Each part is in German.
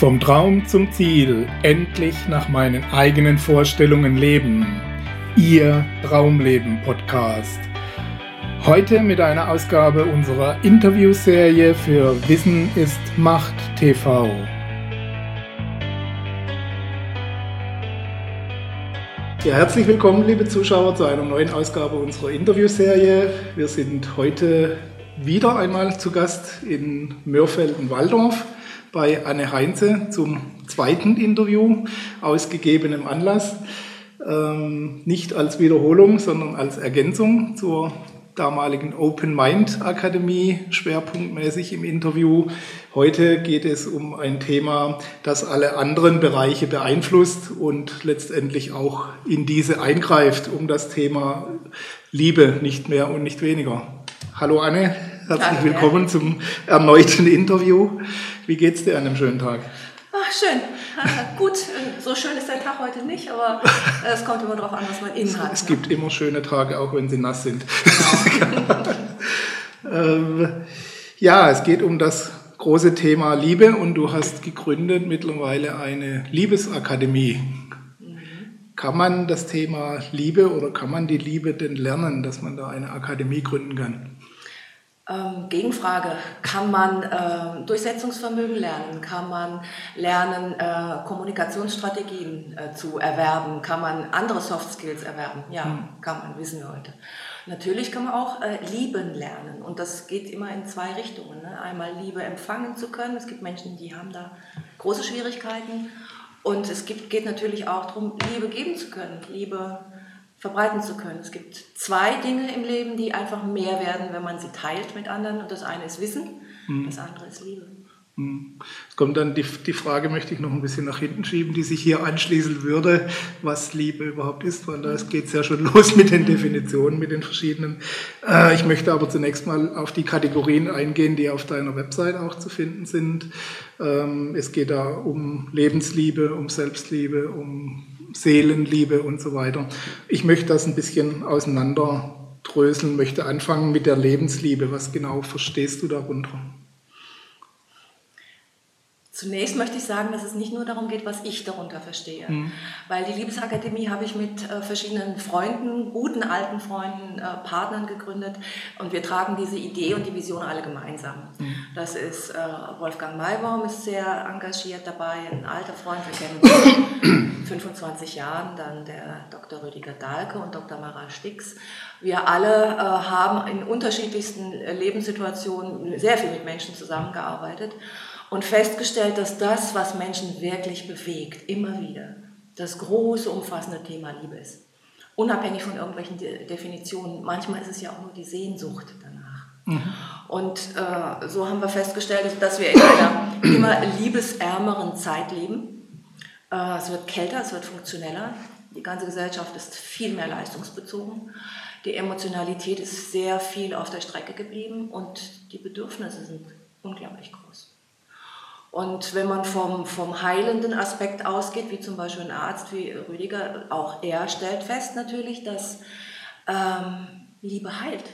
Vom Traum zum Ziel, endlich nach meinen eigenen Vorstellungen leben. Ihr Traumleben Podcast. Heute mit einer Ausgabe unserer Interviewserie für Wissen ist Macht TV. Ja, herzlich willkommen, liebe Zuschauer, zu einer neuen Ausgabe unserer Interviewserie. Wir sind heute wieder einmal zu Gast in Mörfelden-Walldorf bei Anne Heinze zum zweiten Interview aus gegebenem Anlass. Ähm, nicht als Wiederholung, sondern als Ergänzung zur damaligen Open Mind Akademie, schwerpunktmäßig im Interview. Heute geht es um ein Thema, das alle anderen Bereiche beeinflusst und letztendlich auch in diese eingreift, um das Thema Liebe, nicht mehr und nicht weniger. Hallo Anne, herzlich Danke. willkommen zum erneuten Interview. Wie geht's dir an einem schönen Tag? Ach, schön. Gut, so schön ist der Tag heute nicht, aber es kommt immer darauf an, was man innen hat. Es ne? gibt immer schöne Tage, auch wenn sie nass sind. Genau. ähm, ja, es geht um das große Thema Liebe und du hast gegründet mittlerweile eine Liebesakademie. Mhm. Kann man das Thema Liebe oder kann man die Liebe denn lernen, dass man da eine Akademie gründen kann? Ähm, Gegenfrage, kann man äh, Durchsetzungsvermögen lernen? Kann man lernen, äh, Kommunikationsstrategien äh, zu erwerben? Kann man andere Soft Skills erwerben? Ja, mhm. kann man, wissen wir heute. Natürlich kann man auch äh, lieben lernen und das geht immer in zwei Richtungen. Ne? Einmal Liebe empfangen zu können. Es gibt Menschen, die haben da große Schwierigkeiten und es gibt, geht natürlich auch darum, Liebe geben zu können, Liebe verbreiten zu können. Es gibt zwei Dinge im Leben, die einfach mehr werden, wenn man sie teilt mit anderen. Und das eine ist Wissen, mhm. das andere ist Liebe. Mhm. Es kommt dann die, die Frage, möchte ich noch ein bisschen nach hinten schieben, die sich hier anschließen würde, was Liebe überhaupt ist, weil da geht es ja schon los mit den Definitionen, mit den verschiedenen. Äh, ich möchte aber zunächst mal auf die Kategorien eingehen, die auf deiner Website auch zu finden sind. Ähm, es geht da um Lebensliebe, um Selbstliebe, um Seelenliebe und so weiter. Ich möchte das ein bisschen auseinanderdröseln, möchte anfangen mit der Lebensliebe. Was genau verstehst du darunter? Zunächst möchte ich sagen, dass es nicht nur darum geht, was ich darunter verstehe. Mhm. Weil die Liebesakademie habe ich mit äh, verschiedenen Freunden, guten alten Freunden, äh, Partnern gegründet und wir tragen diese Idee und die Vision alle gemeinsam. Mhm. Das ist äh, Wolfgang Maybaum ist sehr engagiert dabei, ein alter Freund, wir kennen 25 Jahren, dann der Dr. Rüdiger Dahlke und Dr. Mara Stix. Wir alle äh, haben in unterschiedlichsten äh, Lebenssituationen sehr viel mit Menschen zusammengearbeitet und festgestellt, dass das, was Menschen wirklich bewegt, immer wieder das große, umfassende Thema Liebe ist. Unabhängig von irgendwelchen De Definitionen. Manchmal ist es ja auch nur die Sehnsucht danach. Mhm. Und äh, so haben wir festgestellt, dass wir in einer immer liebesärmeren Zeit leben. Äh, es wird kälter, es wird funktioneller. Die ganze Gesellschaft ist viel mehr leistungsbezogen. Die Emotionalität ist sehr viel auf der Strecke geblieben und die Bedürfnisse sind unglaublich groß. Und wenn man vom, vom heilenden Aspekt ausgeht, wie zum Beispiel ein Arzt wie Rüdiger, auch er stellt fest natürlich, dass ähm, Liebe heilt.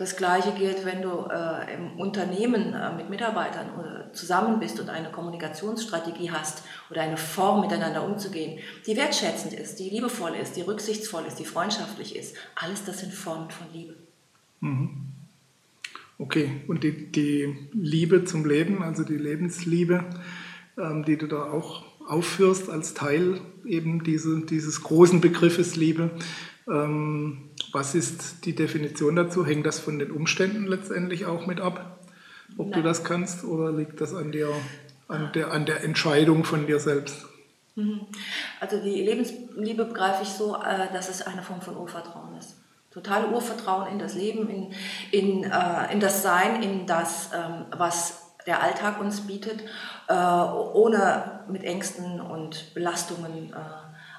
Das Gleiche gilt, wenn du äh, im Unternehmen äh, mit Mitarbeitern äh, zusammen bist und eine Kommunikationsstrategie hast oder eine Form miteinander umzugehen, die wertschätzend ist, die liebevoll ist, die rücksichtsvoll ist, die freundschaftlich ist. Alles das sind Formen von Liebe. Mhm. Okay, und die, die Liebe zum Leben, also die Lebensliebe, ähm, die du da auch aufführst als Teil eben diese, dieses großen Begriffes Liebe, was ist die Definition dazu? Hängt das von den Umständen letztendlich auch mit ab, ob Nein. du das kannst, oder liegt das an, dir, an, der, an der Entscheidung von dir selbst? Mhm. Also die Lebensliebe begreife ich so, äh, dass es eine Form von Urvertrauen ist. Totale Urvertrauen in das Leben, in, in, äh, in das Sein, in das, ähm, was der Alltag uns bietet, äh, ohne mit Ängsten und Belastungen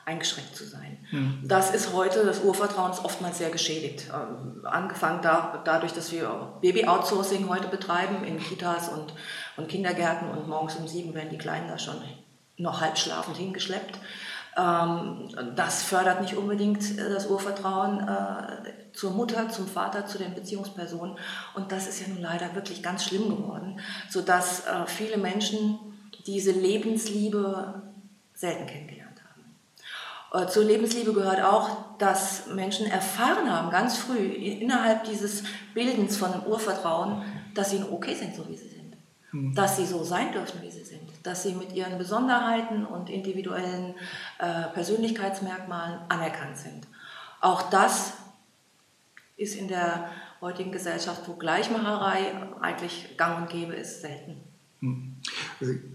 eingeschränkt zu sein. Mhm. Das ist heute, das Urvertrauen ist oftmals sehr geschädigt. Ähm, angefangen da, dadurch, dass wir Baby-Outsourcing heute betreiben in Kitas und, und Kindergärten und morgens um sieben werden die Kleinen da schon noch halb schlafend hingeschleppt. Ähm, das fördert nicht unbedingt äh, das Urvertrauen äh, zur Mutter, zum Vater, zu den Beziehungspersonen. Und das ist ja nun leider wirklich ganz schlimm geworden, sodass äh, viele Menschen diese Lebensliebe selten kennengelernt zur Lebensliebe gehört auch, dass Menschen erfahren haben, ganz früh, innerhalb dieses Bildens von Urvertrauen, dass sie okay sind, so wie sie sind. Mhm. Dass sie so sein dürfen, wie sie sind. Dass sie mit ihren Besonderheiten und individuellen äh, Persönlichkeitsmerkmalen anerkannt sind. Auch das ist in der heutigen Gesellschaft, wo Gleichmacherei eigentlich gang und gäbe ist, selten.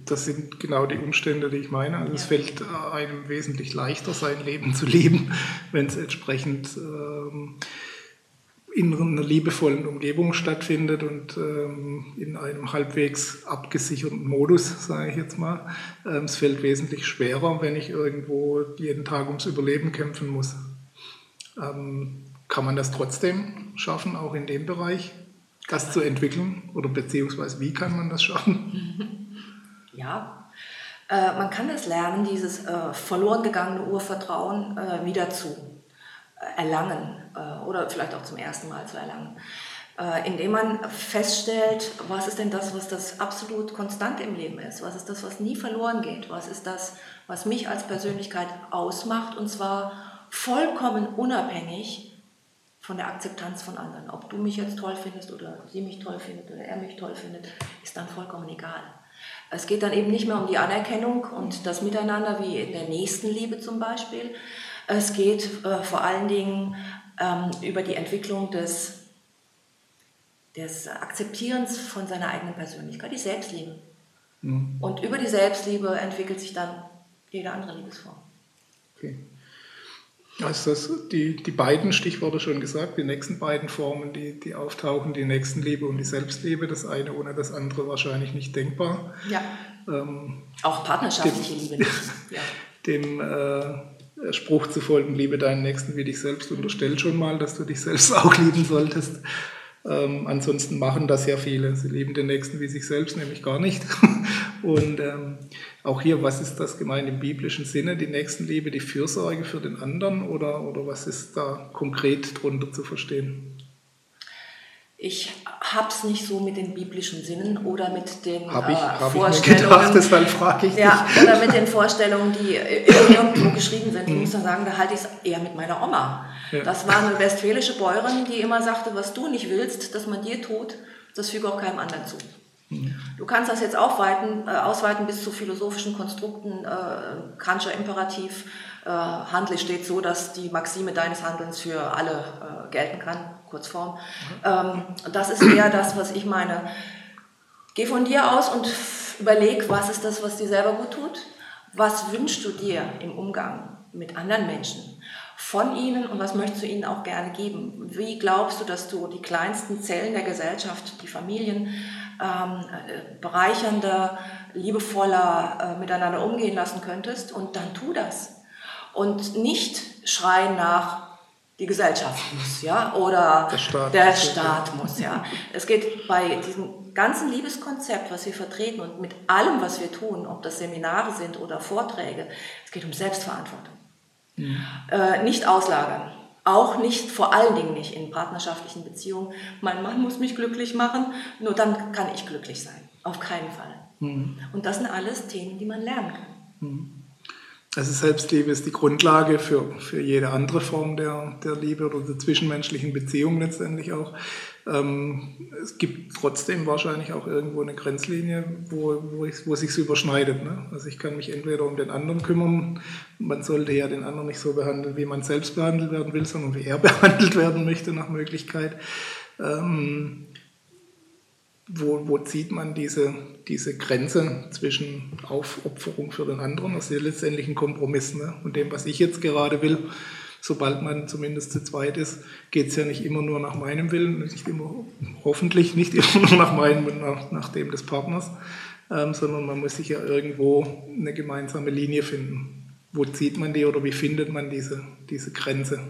Das sind genau die Umstände, die ich meine. Also es fällt einem wesentlich leichter, sein Leben zu leben, wenn es entsprechend ähm, in einer liebevollen Umgebung stattfindet und ähm, in einem halbwegs abgesicherten Modus, sage ich jetzt mal. Ähm, es fällt wesentlich schwerer, wenn ich irgendwo jeden Tag ums Überleben kämpfen muss. Ähm, kann man das trotzdem schaffen, auch in dem Bereich, das zu entwickeln? Oder beziehungsweise wie kann man das schaffen? Ja, äh, man kann das lernen, dieses äh, verloren gegangene Urvertrauen äh, wieder zu äh, erlangen äh, oder vielleicht auch zum ersten Mal zu erlangen. Äh, indem man feststellt, was ist denn das, was das absolut konstant im Leben ist? Was ist das, was nie verloren geht? Was ist das, was mich als Persönlichkeit ausmacht? Und zwar vollkommen unabhängig von der Akzeptanz von anderen. Ob du mich jetzt toll findest oder sie mich toll findet oder er mich toll findet, ist dann vollkommen egal. Es geht dann eben nicht mehr um die Anerkennung und das Miteinander wie in der Nächstenliebe zum Beispiel. Es geht äh, vor allen Dingen ähm, über die Entwicklung des, des Akzeptierens von seiner eigenen Persönlichkeit, die Selbstliebe. Mhm. Und über die Selbstliebe entwickelt sich dann jede andere Liebesform. Okay. Also das, die, die beiden Stichworte schon gesagt, die nächsten beiden Formen, die, die auftauchen, die Nächstenliebe und die Selbstliebe, das eine ohne das andere wahrscheinlich nicht denkbar. Ja. Ähm, Auch partnerschaftliche dem, Liebe nicht. Ja. Dem äh, Spruch zu folgen, liebe deinen Nächsten wie dich selbst, unterstellt schon mal, dass du dich selbst auch lieben solltest. Ähm, ansonsten machen das ja viele. Sie lieben den Nächsten wie sich selbst, nämlich gar nicht. Und ähm, auch hier, was ist das gemeint im biblischen Sinne? Die Nächstenliebe, die Fürsorge für den anderen oder, oder was ist da konkret drunter zu verstehen? Ich habe es nicht so mit den biblischen Sinnen oder mit den hab ich, äh, hab Vorstellungen. Ich mir gedacht, deshalb frage ich ja, dich. Oder mit den Vorstellungen, die irgendwo geschrieben sind. Ich muss dann sagen, da halte ich es eher mit meiner Oma. Ja. Das war eine westfälische Bäuerin, die immer sagte, was du nicht willst, dass man dir tut, das füge auch keinem anderen zu. Du kannst das jetzt aufweiten, äh, ausweiten bis zu philosophischen Konstrukten, äh, Kantscher Imperativ, äh, handle steht so, dass die Maxime deines Handelns für alle äh, gelten kann, Kurzform. Ähm, das ist eher das, was ich meine. Geh von dir aus und überleg, was ist das, was dir selber gut tut? Was wünschst du dir im Umgang mit anderen Menschen? Von ihnen und was möchtest du ihnen auch gerne geben? Wie glaubst du, dass du die kleinsten Zellen der Gesellschaft, die Familien, ähm, bereichernder, liebevoller äh, miteinander umgehen lassen könntest und dann tu das. Und nicht schreien nach, die Gesellschaft muss, ja, oder der Staat, der Staat muss, ja. Es geht bei diesem ganzen Liebeskonzept, was wir vertreten und mit allem, was wir tun, ob das Seminare sind oder Vorträge, es geht um Selbstverantwortung. Mhm. Äh, nicht auslagern. Auch nicht, vor allen Dingen nicht in partnerschaftlichen Beziehungen. Mein Mann muss mich glücklich machen, nur dann kann ich glücklich sein. Auf keinen Fall. Mhm. Und das sind alles Themen, die man lernen kann. Mhm. Also Selbstliebe ist die Grundlage für, für jede andere Form der, der Liebe oder der zwischenmenschlichen Beziehung letztendlich auch. Ähm, es gibt trotzdem wahrscheinlich auch irgendwo eine Grenzlinie, wo, wo, ich, wo sich überschneidet. Ne? Also ich kann mich entweder um den anderen kümmern, man sollte ja den anderen nicht so behandeln, wie man selbst behandelt werden will, sondern wie er behandelt werden möchte nach Möglichkeit. Ähm, wo, wo zieht man diese, diese Grenze zwischen Aufopferung für den anderen? Ja letztendlich ein Kompromiss. Ne? Und dem, was ich jetzt gerade will, sobald man zumindest zu zweit ist, geht es ja nicht immer nur nach meinem Willen, nicht immer, hoffentlich nicht immer nur nach meinem und nach, nach dem des Partners, ähm, sondern man muss sich ja irgendwo eine gemeinsame Linie finden. Wo zieht man die oder wie findet man diese, diese Grenze?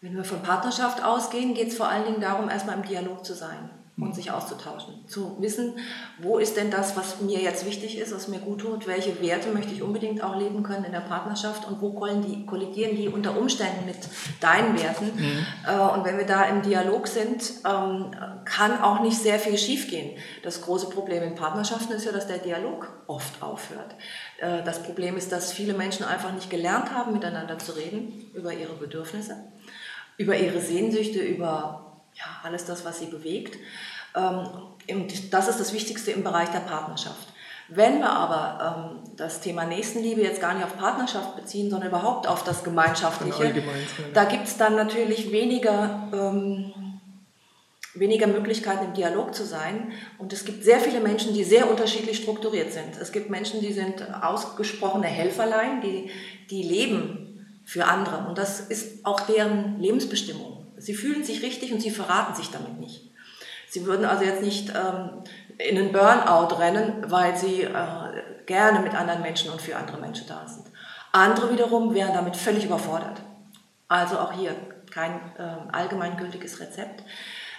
Wenn wir von Partnerschaft ausgehen, geht es vor allen Dingen darum, erstmal im Dialog zu sein. Und sich auszutauschen. Zu wissen, wo ist denn das, was mir jetzt wichtig ist, was mir gut tut, welche Werte möchte ich unbedingt auch leben können in der Partnerschaft und wo die, kollidieren die unter Umständen mit deinen Werten. Mhm. Äh, und wenn wir da im Dialog sind, ähm, kann auch nicht sehr viel schiefgehen. Das große Problem in Partnerschaften ist ja, dass der Dialog oft aufhört. Äh, das Problem ist, dass viele Menschen einfach nicht gelernt haben, miteinander zu reden über ihre Bedürfnisse, über ihre Sehnsüchte, über ja, alles das, was sie bewegt. Ähm, und das ist das Wichtigste im Bereich der Partnerschaft. Wenn wir aber ähm, das Thema Nächstenliebe jetzt gar nicht auf Partnerschaft beziehen, sondern überhaupt auf das Gemeinschaftliche, da gibt es dann natürlich weniger, ähm, weniger Möglichkeiten im Dialog zu sein. Und es gibt sehr viele Menschen, die sehr unterschiedlich strukturiert sind. Es gibt Menschen, die sind ausgesprochene Helferlein, die, die leben für andere. Und das ist auch deren Lebensbestimmung. Sie fühlen sich richtig und sie verraten sich damit nicht. Sie würden also jetzt nicht ähm, in einen Burnout rennen, weil sie äh, gerne mit anderen Menschen und für andere Menschen da sind. Andere wiederum wären damit völlig überfordert. Also auch hier kein äh, allgemeingültiges Rezept.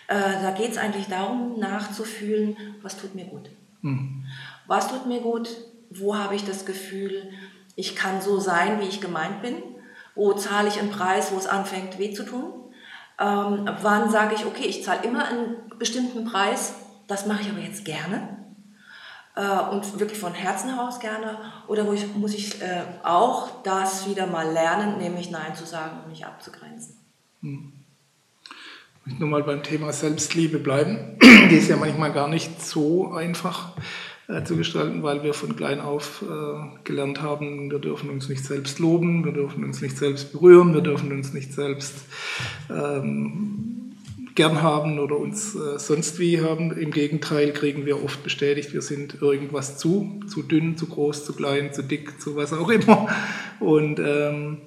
Äh, da geht es eigentlich darum, nachzufühlen, was tut mir gut. Mhm. Was tut mir gut? Wo habe ich das Gefühl, ich kann so sein, wie ich gemeint bin? Wo zahle ich einen Preis, wo es anfängt, weh zu tun? Ähm, wann sage ich, okay, ich zahle immer einen bestimmten Preis, das mache ich aber jetzt gerne äh, und wirklich von Herzen heraus gerne. Oder wo ich, muss ich äh, auch das wieder mal lernen, nämlich Nein zu sagen und mich abzugrenzen. Hm. Ich möchte nochmal beim Thema Selbstliebe bleiben. Die ist ja manchmal gar nicht so einfach zu gestalten, weil wir von klein auf äh, gelernt haben, wir dürfen uns nicht selbst loben, wir dürfen uns nicht selbst berühren, wir dürfen uns nicht selbst ähm, gern haben oder uns äh, sonst wie haben. Im Gegenteil kriegen wir oft bestätigt, wir sind irgendwas zu, zu dünn, zu groß, zu klein, zu dick, zu was auch immer. Und ähm,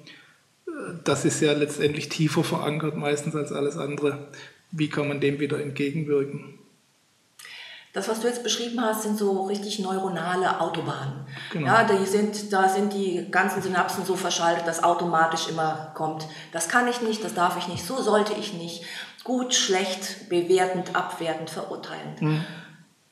das ist ja letztendlich tiefer verankert meistens als alles andere. Wie kann man dem wieder entgegenwirken? Das, was du jetzt beschrieben hast, sind so richtig neuronale Autobahnen. Genau. Ja, die sind, da sind die ganzen Synapsen so verschaltet, dass automatisch immer kommt, das kann ich nicht, das darf ich nicht, so sollte ich nicht. Gut, schlecht, bewertend, abwertend, verurteilend. Mhm.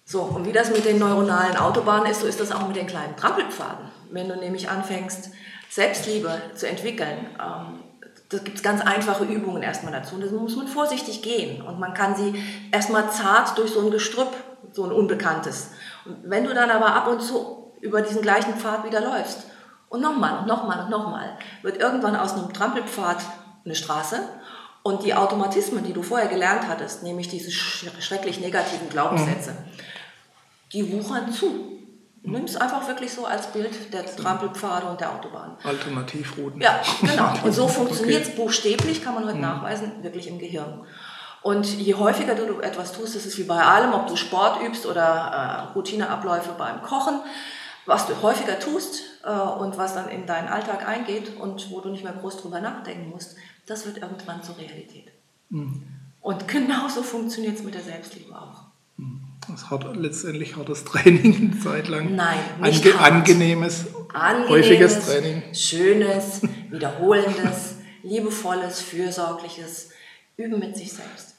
So, und wie das mit den neuronalen Autobahnen ist, so ist das auch mit den kleinen Trampelpfaden. Wenn du nämlich anfängst, Selbstliebe zu entwickeln, ähm, da gibt es ganz einfache Übungen erstmal dazu. Und da muss man vorsichtig gehen. Und man kann sie erstmal zart durch so ein Gestrüpp so ein Unbekanntes. Und wenn du dann aber ab und zu über diesen gleichen Pfad wieder läufst und nochmal und nochmal und nochmal, wird irgendwann aus einem Trampelpfad eine Straße und die Automatismen, die du vorher gelernt hattest, nämlich diese schrecklich negativen Glaubenssätze, mhm. die wuchern zu. Nimm es einfach wirklich so als Bild der Trampelpfade und der Autobahn. Alternativrouten. Ja, genau. Und so funktioniert es okay. buchstäblich, kann man heute mhm. nachweisen, wirklich im Gehirn. Und je häufiger du etwas tust, das ist wie bei allem, ob du Sport übst oder äh, Routineabläufe beim Kochen, was du häufiger tust äh, und was dann in deinen Alltag eingeht und wo du nicht mehr groß drüber nachdenken musst, das wird irgendwann zur Realität. Mhm. Und genauso funktioniert es mit der Selbstliebe auch. Mhm. Das hat letztendlich hartes Training eine Zeit lang. Nein, nicht Ange hart. Angenehmes, angenehmes, häufiges Training. Schönes, wiederholendes, liebevolles, fürsorgliches Üben mit sich selbst.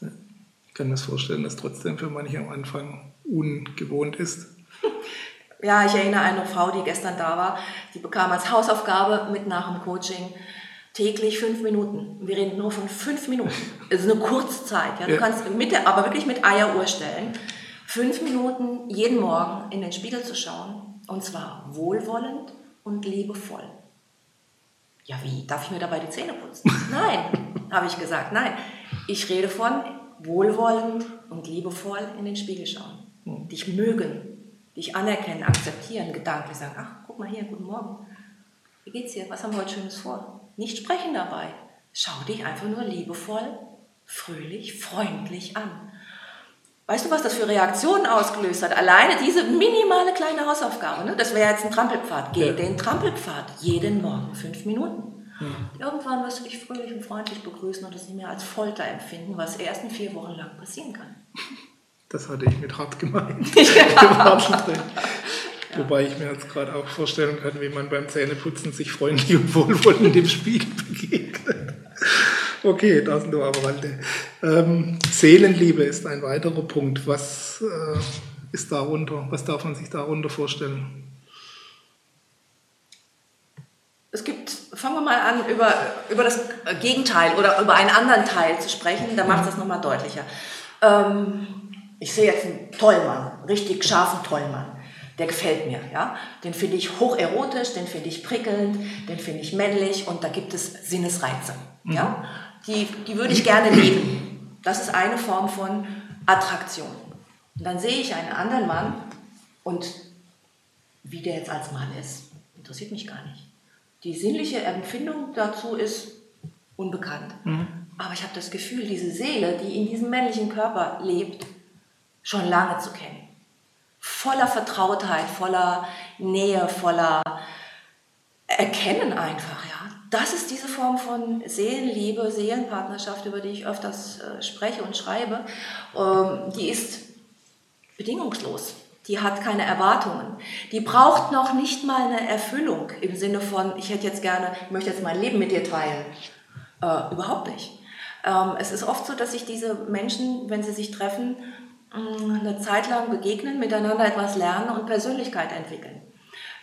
Ich kann mir das vorstellen, dass trotzdem für manche am Anfang ungewohnt ist. Ja, ich erinnere eine Frau, die gestern da war, die bekam als Hausaufgabe mit nach dem Coaching täglich fünf Minuten. Wir reden nur von fünf Minuten. Es ist eine kurze Zeit. Ja? Du ja. kannst mit aber wirklich mit Eieruhr stellen, fünf Minuten jeden Morgen in den Spiegel zu schauen und zwar wohlwollend und liebevoll. Ja, wie? Darf ich mir dabei die Zähne putzen? Nein, habe ich gesagt. Nein, ich rede von wohlwollend und liebevoll in den Spiegel schauen. Hm. Dich mögen, dich anerkennen, akzeptieren, gedanklich sagen, ach, guck mal hier, guten Morgen. Wie geht's dir? Was haben wir heute Schönes vor? Nicht sprechen dabei. Schau dich einfach nur liebevoll, fröhlich, freundlich an. Weißt du, was das für Reaktionen ausgelöst hat? Alleine diese minimale kleine Hausaufgabe, ne? das wäre jetzt ein Trampelpfad. Geh ja. den Trampelpfad jeden Morgen fünf Minuten. Mhm. Irgendwann wirst du dich fröhlich und freundlich begrüßen und es nicht mehr als Folter empfinden, was erst in vier Wochen lang passieren kann. Das hatte ich mit hart gemeint. ja. Wobei ich mir jetzt gerade auch vorstellen kann, wie man beim Zähneputzen sich freundlich und wohlwollend im Spiegel. Okay, das nur am Rande. Ähm, Seelenliebe ist ein weiterer Punkt. Was äh, ist darunter? Was darf man sich darunter vorstellen? Es gibt, fangen wir mal an, über, über das Gegenteil oder über einen anderen Teil zu sprechen, da macht es das nochmal deutlicher. Ähm, ich sehe jetzt einen Tollmann, richtig scharfen Tollmann. Der gefällt mir, ja. Den finde ich hocherotisch, den finde ich prickelnd, den finde ich männlich und da gibt es Sinnesreize, mhm. ja. Die, die würde ich gerne leben. Das ist eine Form von Attraktion. Und dann sehe ich einen anderen Mann und wie der jetzt als Mann ist, interessiert mich gar nicht. Die sinnliche Empfindung dazu ist unbekannt. Mhm. Aber ich habe das Gefühl, diese Seele, die in diesem männlichen Körper lebt, schon lange zu kennen. Voller Vertrautheit, voller Nähe, voller Erkennen einfach, ja. Das ist diese Form von Seelenliebe, Seelenpartnerschaft, über die ich öfters äh, spreche und schreibe. Ähm, die ist bedingungslos. Die hat keine Erwartungen. Die braucht noch nicht mal eine Erfüllung im Sinne von, ich hätte jetzt gerne, möchte jetzt mein Leben mit dir teilen. Äh, überhaupt nicht. Ähm, es ist oft so, dass sich diese Menschen, wenn sie sich treffen, mm, eine Zeit lang begegnen, miteinander etwas lernen und Persönlichkeit entwickeln.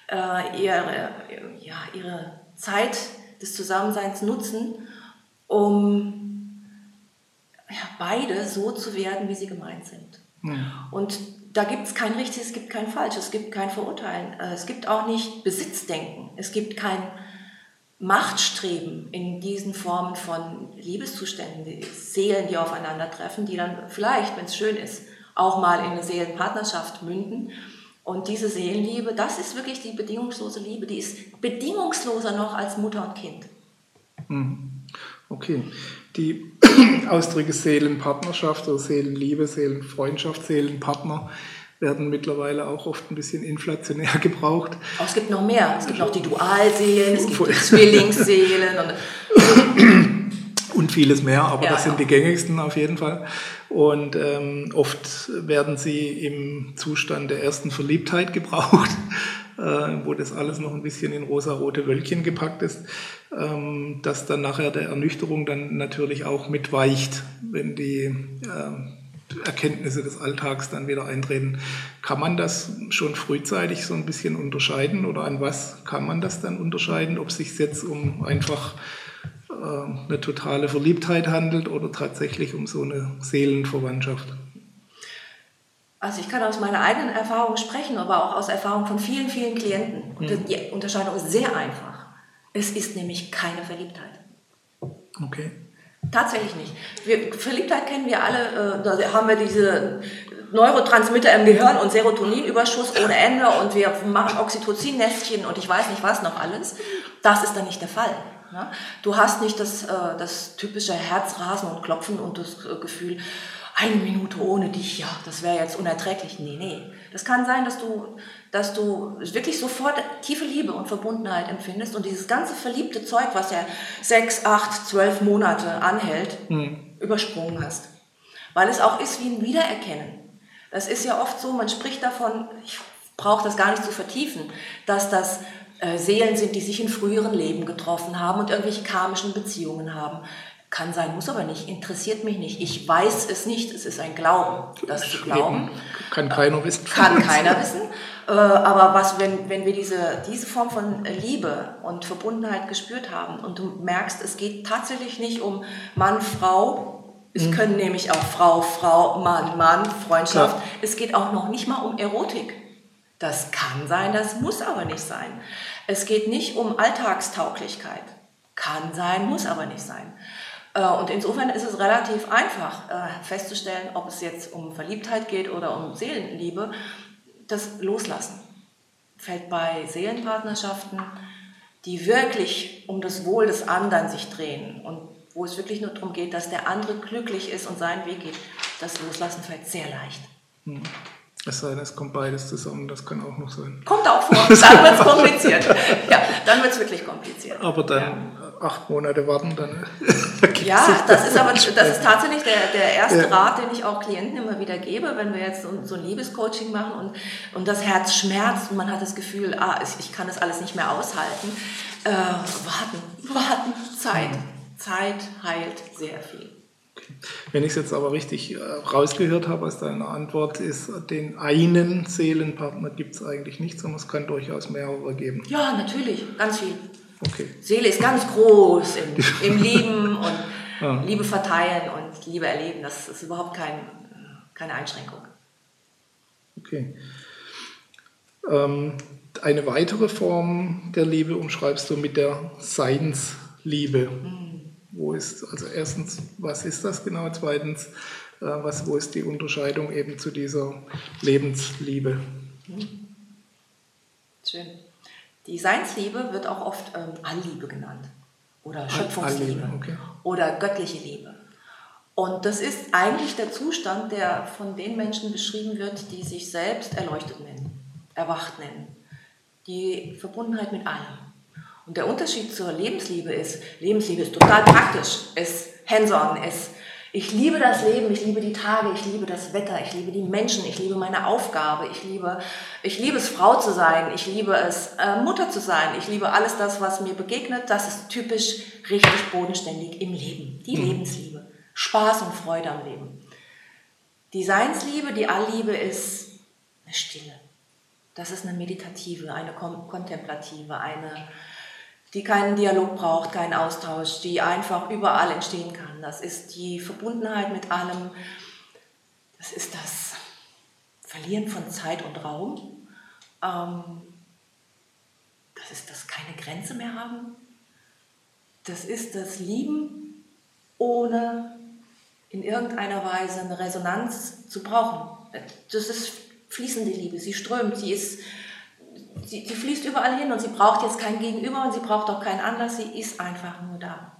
Äh, ihre, ja, ihre Zeit des Zusammenseins nutzen, um ja, beide so zu werden, wie sie gemeint sind. Mhm. Und da gibt es kein richtiges, es gibt kein falsch, es gibt kein Verurteilen, äh, es gibt auch nicht Besitzdenken, es gibt kein Machtstreben in diesen Formen von Liebeszuständen, die Seelen, die aufeinandertreffen, die dann vielleicht, wenn es schön ist, auch mal in eine Seelenpartnerschaft münden. Und diese Seelenliebe, das ist wirklich die bedingungslose Liebe, die ist bedingungsloser noch als Mutter und Kind. Mhm. Okay, die Ausdrücke Seelenpartnerschaft oder Seelenliebe, Seelenfreundschaft, Seelenpartner werden mittlerweile auch oft ein bisschen inflationär gebraucht. Oh, es gibt noch mehr. Es gibt noch die Dualseelen, es gibt die Zwillingsseelen. Und, vieles mehr, aber ja, das sind ja. die gängigsten auf jeden Fall. Und ähm, oft werden sie im Zustand der ersten Verliebtheit gebraucht, äh, wo das alles noch ein bisschen in rosa-rote Wölkchen gepackt ist ähm, dass dann nachher der Ernüchterung dann natürlich auch mitweicht, wenn die äh, Erkenntnisse des Alltags dann wieder eintreten. Kann man das schon frühzeitig so ein bisschen unterscheiden oder an was kann man das dann unterscheiden, ob es sich jetzt um einfach eine totale Verliebtheit handelt oder tatsächlich um so eine Seelenverwandtschaft? Also ich kann aus meiner eigenen Erfahrung sprechen, aber auch aus Erfahrung von vielen, vielen Klienten. Und die Unterscheidung ist sehr einfach. Es ist nämlich keine Verliebtheit. Okay. Tatsächlich nicht. Wir, Verliebtheit kennen wir alle, äh, da haben wir diese Neurotransmitter im Gehirn und Serotoninüberschuss ohne Ende und wir machen Oxytocin-Nestchen und ich weiß nicht was noch alles. Das ist dann nicht der Fall. Ne? Du hast nicht das, äh, das typische Herzrasen und Klopfen und das äh, Gefühl, eine Minute ohne dich, ja, das wäre jetzt unerträglich. Nee, nee. Das kann sein, dass du, dass du wirklich sofort tiefe Liebe und Verbundenheit empfindest und dieses ganze verliebte Zeug, was ja sechs, acht, zwölf Monate anhält, mhm. übersprungen hast. Weil es auch ist wie ein Wiedererkennen. Das ist ja oft so, man spricht davon, ich brauche das gar nicht zu vertiefen, dass das äh, Seelen sind, die sich in früheren Leben getroffen haben und irgendwelche karmischen Beziehungen haben. Kann sein, muss aber nicht, interessiert mich nicht. Ich weiß es nicht, es ist ein Glauben. Das zu glauben. Kann keiner wissen. Kann keiner wissen. Äh, aber was, wenn, wenn wir diese, diese Form von Liebe und Verbundenheit gespürt haben und du merkst, es geht tatsächlich nicht um Mann, Frau, es mhm. können nämlich auch Frau, Frau, Mann, Mann, Freundschaft. Klar. Es geht auch noch nicht mal um Erotik. Das kann sein, das muss aber nicht sein. Es geht nicht um Alltagstauglichkeit. Kann sein, muss aber nicht sein. Äh, und insofern ist es relativ einfach äh, festzustellen, ob es jetzt um Verliebtheit geht oder um Seelenliebe. Das Loslassen fällt bei Seelenpartnerschaften, die wirklich um das Wohl des anderen sich drehen und wo es wirklich nur darum geht, dass der andere glücklich ist und seinen Weg geht. Das Loslassen fällt sehr leicht. Hm. Es sei denn, es kommt beides zusammen, das kann auch noch sein. Kommt auch vor, dann wird es kompliziert. ja, dann wird es wirklich kompliziert. Aber dann ja. acht Monate warten, dann. ja, das ist aber das ist tatsächlich der, der erste ja. Rat, den ich auch Klienten immer wieder gebe, wenn wir jetzt so, so ein Liebescoaching machen und, und das Herz schmerzt und man hat das Gefühl, ah, ich kann das alles nicht mehr aushalten. Äh, warten, warten, Zeit. Mhm. Zeit heilt sehr viel. Wenn ich es jetzt aber richtig äh, rausgehört habe aus deiner Antwort, ist den einen Seelenpartner gibt es eigentlich nicht, sondern es kann durchaus mehrere geben. Ja, natürlich, ganz viel. Okay. Seele ist ganz groß im, im Lieben und ja. Liebe verteilen und Liebe erleben. Das ist überhaupt kein, keine Einschränkung. Okay. Ähm, eine weitere Form der Liebe umschreibst du mit der Seinsliebe. Mhm. Wo ist, also erstens, was ist das genau? Zweitens, äh, was, wo ist die Unterscheidung eben zu dieser Lebensliebe? Schön. Die Seinsliebe wird auch oft ähm, Allliebe genannt oder Schöpfungsliebe okay. oder göttliche Liebe. Und das ist eigentlich der Zustand, der von den Menschen beschrieben wird, die sich selbst erleuchtet nennen, erwacht nennen. Die Verbundenheit mit allem. Und der Unterschied zur Lebensliebe ist, Lebensliebe ist total praktisch, ist hands-on, ist ich liebe das Leben, ich liebe die Tage, ich liebe das Wetter, ich liebe die Menschen, ich liebe meine Aufgabe, ich liebe, ich liebe es, Frau zu sein, ich liebe es, äh, Mutter zu sein, ich liebe alles das, was mir begegnet. Das ist typisch richtig bodenständig im Leben. Die mhm. Lebensliebe. Spaß und Freude am Leben. Die Seinsliebe, die Allliebe ist eine Stille. Das ist eine meditative, eine kontemplative, eine die keinen Dialog braucht, keinen Austausch, die einfach überall entstehen kann. Das ist die Verbundenheit mit allem. Das ist das Verlieren von Zeit und Raum. Ähm, das ist das keine Grenze mehr haben. Das ist das Lieben, ohne in irgendeiner Weise eine Resonanz zu brauchen. Das ist fließende Liebe. Sie strömt, sie ist sie, sie fließt überall hin und sie braucht jetzt kein Gegenüber und sie braucht auch keinen Anlass, sie ist einfach nur da.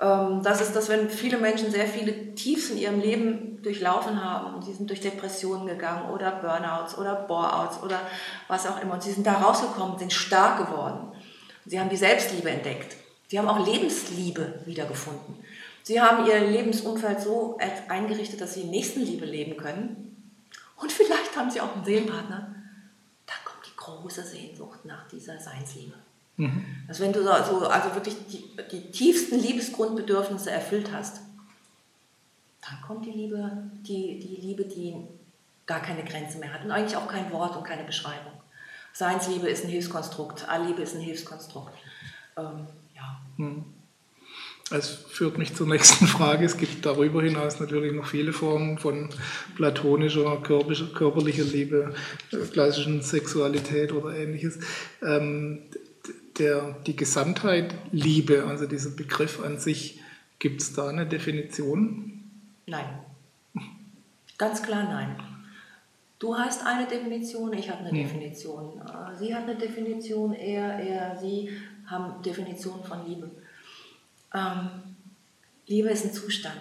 Ähm, das ist das, wenn viele Menschen sehr viele Tiefs in ihrem Leben durchlaufen haben und sie sind durch Depressionen gegangen oder Burnouts oder Boreouts oder was auch immer und sie sind da rausgekommen, sind stark geworden. Sie haben die Selbstliebe entdeckt. Sie haben auch Lebensliebe wiedergefunden. Sie haben ihr Lebensumfeld so eingerichtet, dass sie Nächstenliebe leben können. Und vielleicht haben sie auch einen Seelenpartner, große Sehnsucht nach dieser Seinsliebe. Mhm. Also wenn du so, also wirklich die, die tiefsten Liebesgrundbedürfnisse erfüllt hast, dann kommt die Liebe, die, die Liebe, die gar keine Grenze mehr hat und eigentlich auch kein Wort und keine Beschreibung. Seinsliebe ist ein Hilfskonstrukt, Allliebe ist ein Hilfskonstrukt. Ähm, ja. Mhm. Es führt mich zur nächsten Frage. Es gibt darüber hinaus natürlich noch viele Formen von platonischer, körperlicher Liebe, äh, klassischen Sexualität oder ähnliches. Ähm, der, die Gesamtheit Liebe, also dieser Begriff an sich, gibt es da eine Definition? Nein. Ganz klar nein. Du hast eine Definition, ich habe eine hm. Definition. Äh, sie hat eine Definition, er, er, sie haben Definitionen von Liebe. Ähm, Liebe ist ein Zustand.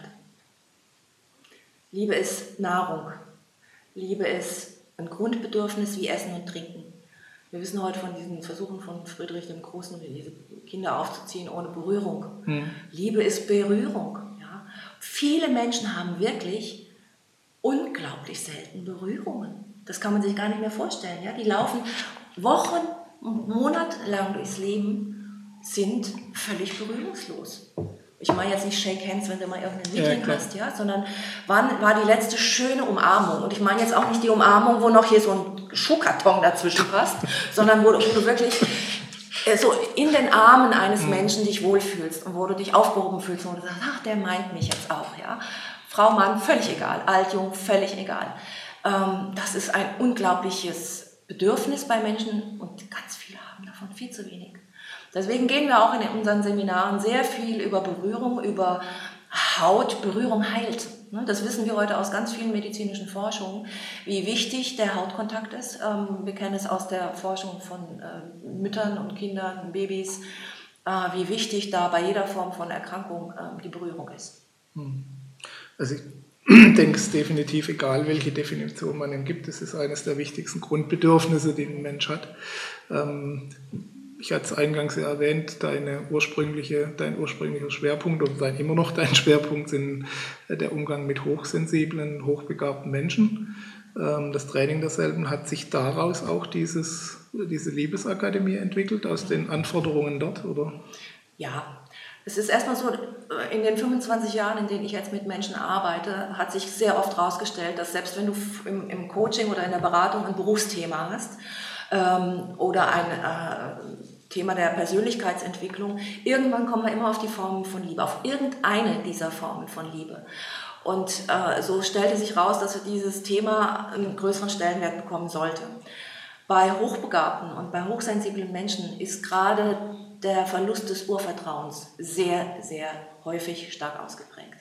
Liebe ist Nahrung. Liebe ist ein Grundbedürfnis wie Essen und Trinken. Wir wissen heute von diesen Versuchen von Friedrich dem Großen, diese Kinder aufzuziehen ohne Berührung. Hm. Liebe ist Berührung. Ja? Viele Menschen haben wirklich unglaublich selten Berührungen. Das kann man sich gar nicht mehr vorstellen. Ja? Die laufen Wochen, Monate durchs Leben sind völlig berührungslos. Ich meine jetzt nicht Shake Hands, wenn du mal irgendein Meeting ja, hast, ja, sondern wann war die letzte schöne Umarmung? Und ich meine jetzt auch nicht die Umarmung, wo noch hier so ein Schuhkarton dazwischen passt, sondern wo, wo du wirklich äh, so in den Armen eines mhm. Menschen dich wohlfühlst und wo du dich aufgehoben fühlst und wo du sagst, ach, der meint mich jetzt auch, ja. Frau, Mann, völlig egal, alt, jung, völlig egal. Ähm, das ist ein unglaubliches Bedürfnis bei Menschen und ganz viele haben davon viel zu wenig. Deswegen gehen wir auch in unseren Seminaren sehr viel über Berührung, über Haut. Berührung heilt. Ne, das wissen wir heute aus ganz vielen medizinischen Forschungen, wie wichtig der Hautkontakt ist. Ähm, wir kennen es aus der Forschung von äh, Müttern und Kindern, Babys, äh, wie wichtig da bei jeder Form von Erkrankung ähm, die Berührung ist. Hm. Also ich denke es definitiv, egal welche Definition man ihm gibt, es ist eines der wichtigsten Grundbedürfnisse, die ein Mensch hat. Ich hatte es eingangs ja erwähnt, deine ursprüngliche, dein ursprünglicher Schwerpunkt und dein immer noch dein Schwerpunkt sind äh, der Umgang mit hochsensiblen, hochbegabten Menschen. Ähm, das Training derselben hat sich daraus auch dieses, diese Liebesakademie entwickelt, aus den Anforderungen dort, oder? Ja, Es ist erstmal so, äh, in den 25 Jahren, in denen ich jetzt mit Menschen arbeite, hat sich sehr oft herausgestellt, dass selbst wenn du im, im, Coaching oder in der Beratung ein Berufsthema hast ähm, oder ein äh, Thema der Persönlichkeitsentwicklung, irgendwann kommen wir immer auf die Formen von Liebe, auf irgendeine dieser Formen von Liebe. Und äh, so stellte sich raus, dass dieses Thema einen größeren Stellenwert bekommen sollte. Bei Hochbegabten und bei hochsensiblen Menschen ist gerade der Verlust des Urvertrauens sehr, sehr häufig stark ausgeprägt.